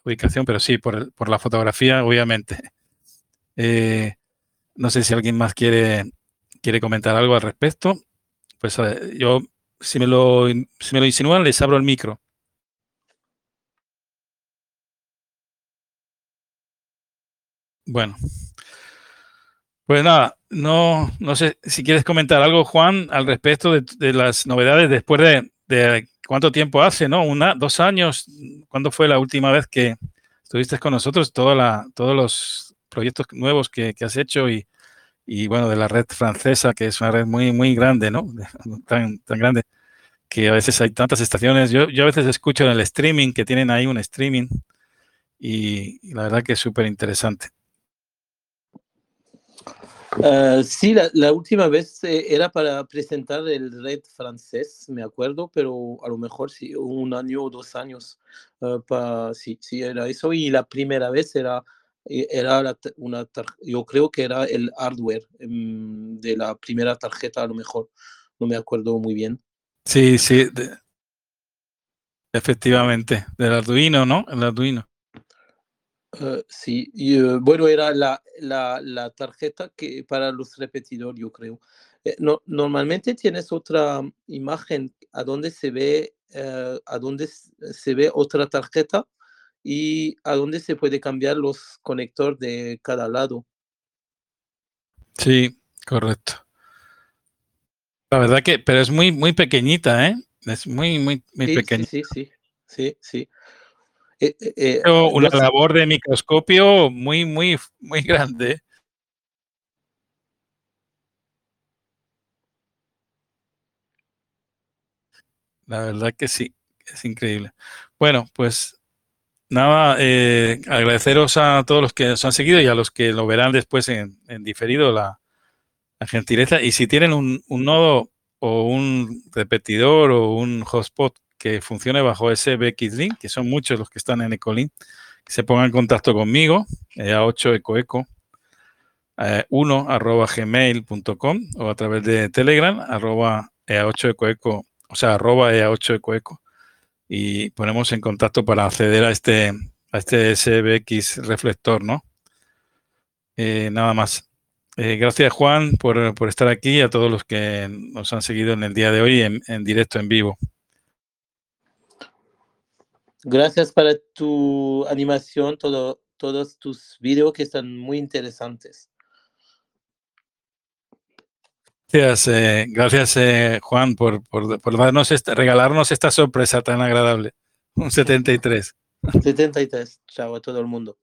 ubicación, pero sí, por, por la fotografía, obviamente. Eh, no sé si alguien más quiere, quiere comentar algo al respecto. Pues eh, yo, si me, lo, si me lo insinúan, les abro el micro. Bueno. Pues nada, no, no sé si quieres comentar algo, Juan, al respecto de, de las novedades después de, ¿Cuánto tiempo hace, no? Una, dos años. ¿Cuándo fue la última vez que estuviste con nosotros? La, todos los proyectos nuevos que, que has hecho y, y, bueno, de la red francesa, que es una red muy, muy grande, ¿no? Tan, tan grande que a veces hay tantas estaciones. Yo, yo a veces escucho en el streaming que tienen ahí un streaming y, y la verdad que es súper interesante. Uh, sí, la, última vez eh, era para presentar el red francés, me acuerdo, pero a lo mejor sí, un año o dos años. Uh, pa, sí, sí, era eso. Y la primera vez era, era la, una, yo creo que era el hardware um, de la primera tarjeta, a lo mejor. No me acuerdo muy bien. Sí, sí. Efectivamente, del Arduino, ¿no? El Arduino. Uh, sí, y, uh, bueno, era la, la, la, tarjeta que para los repetidores, yo creo. Eh, no, normalmente tienes otra imagen a donde se ve, eh, a donde se ve otra tarjeta y a donde se puede cambiar los conectores de cada lado. Sí, correcto. La verdad que, pero es muy, muy pequeñita, ¿eh? Es muy, muy, muy pequeñita. Sí, sí, sí, sí. Eh, una labor de microscopio muy, muy, muy grande. La verdad que sí, es increíble. Bueno, pues nada, eh, agradeceros a todos los que nos han seguido y a los que lo verán después en, diferido la, gentileza. Y si tienen un, nodo o un repetidor o un hotspot que funcione bajo ese BXLink, que son muchos los que están en Ecolink, que se pongan en contacto conmigo, eh, a 8 ecoeco 1 arroba gmail.com o a través de Telegram arroba ea8 ecoeco o sea, arroba EA8 Ecoeco, y ponemos en contacto para acceder a este, a este SBX reflector, ¿no? Eh, nada más. Eh, gracias, Juan, por, estar aquí y a todos los que nos han seguido en el día de hoy en directo, en vivo. Gracias para tu animación, todo, todos tus videos que están muy interesantes. Gracias, eh, gracias eh, Juan, por, darnos esta, regalarnos esta sorpresa tan agradable. Un 73. 73. Chao a todo el mundo.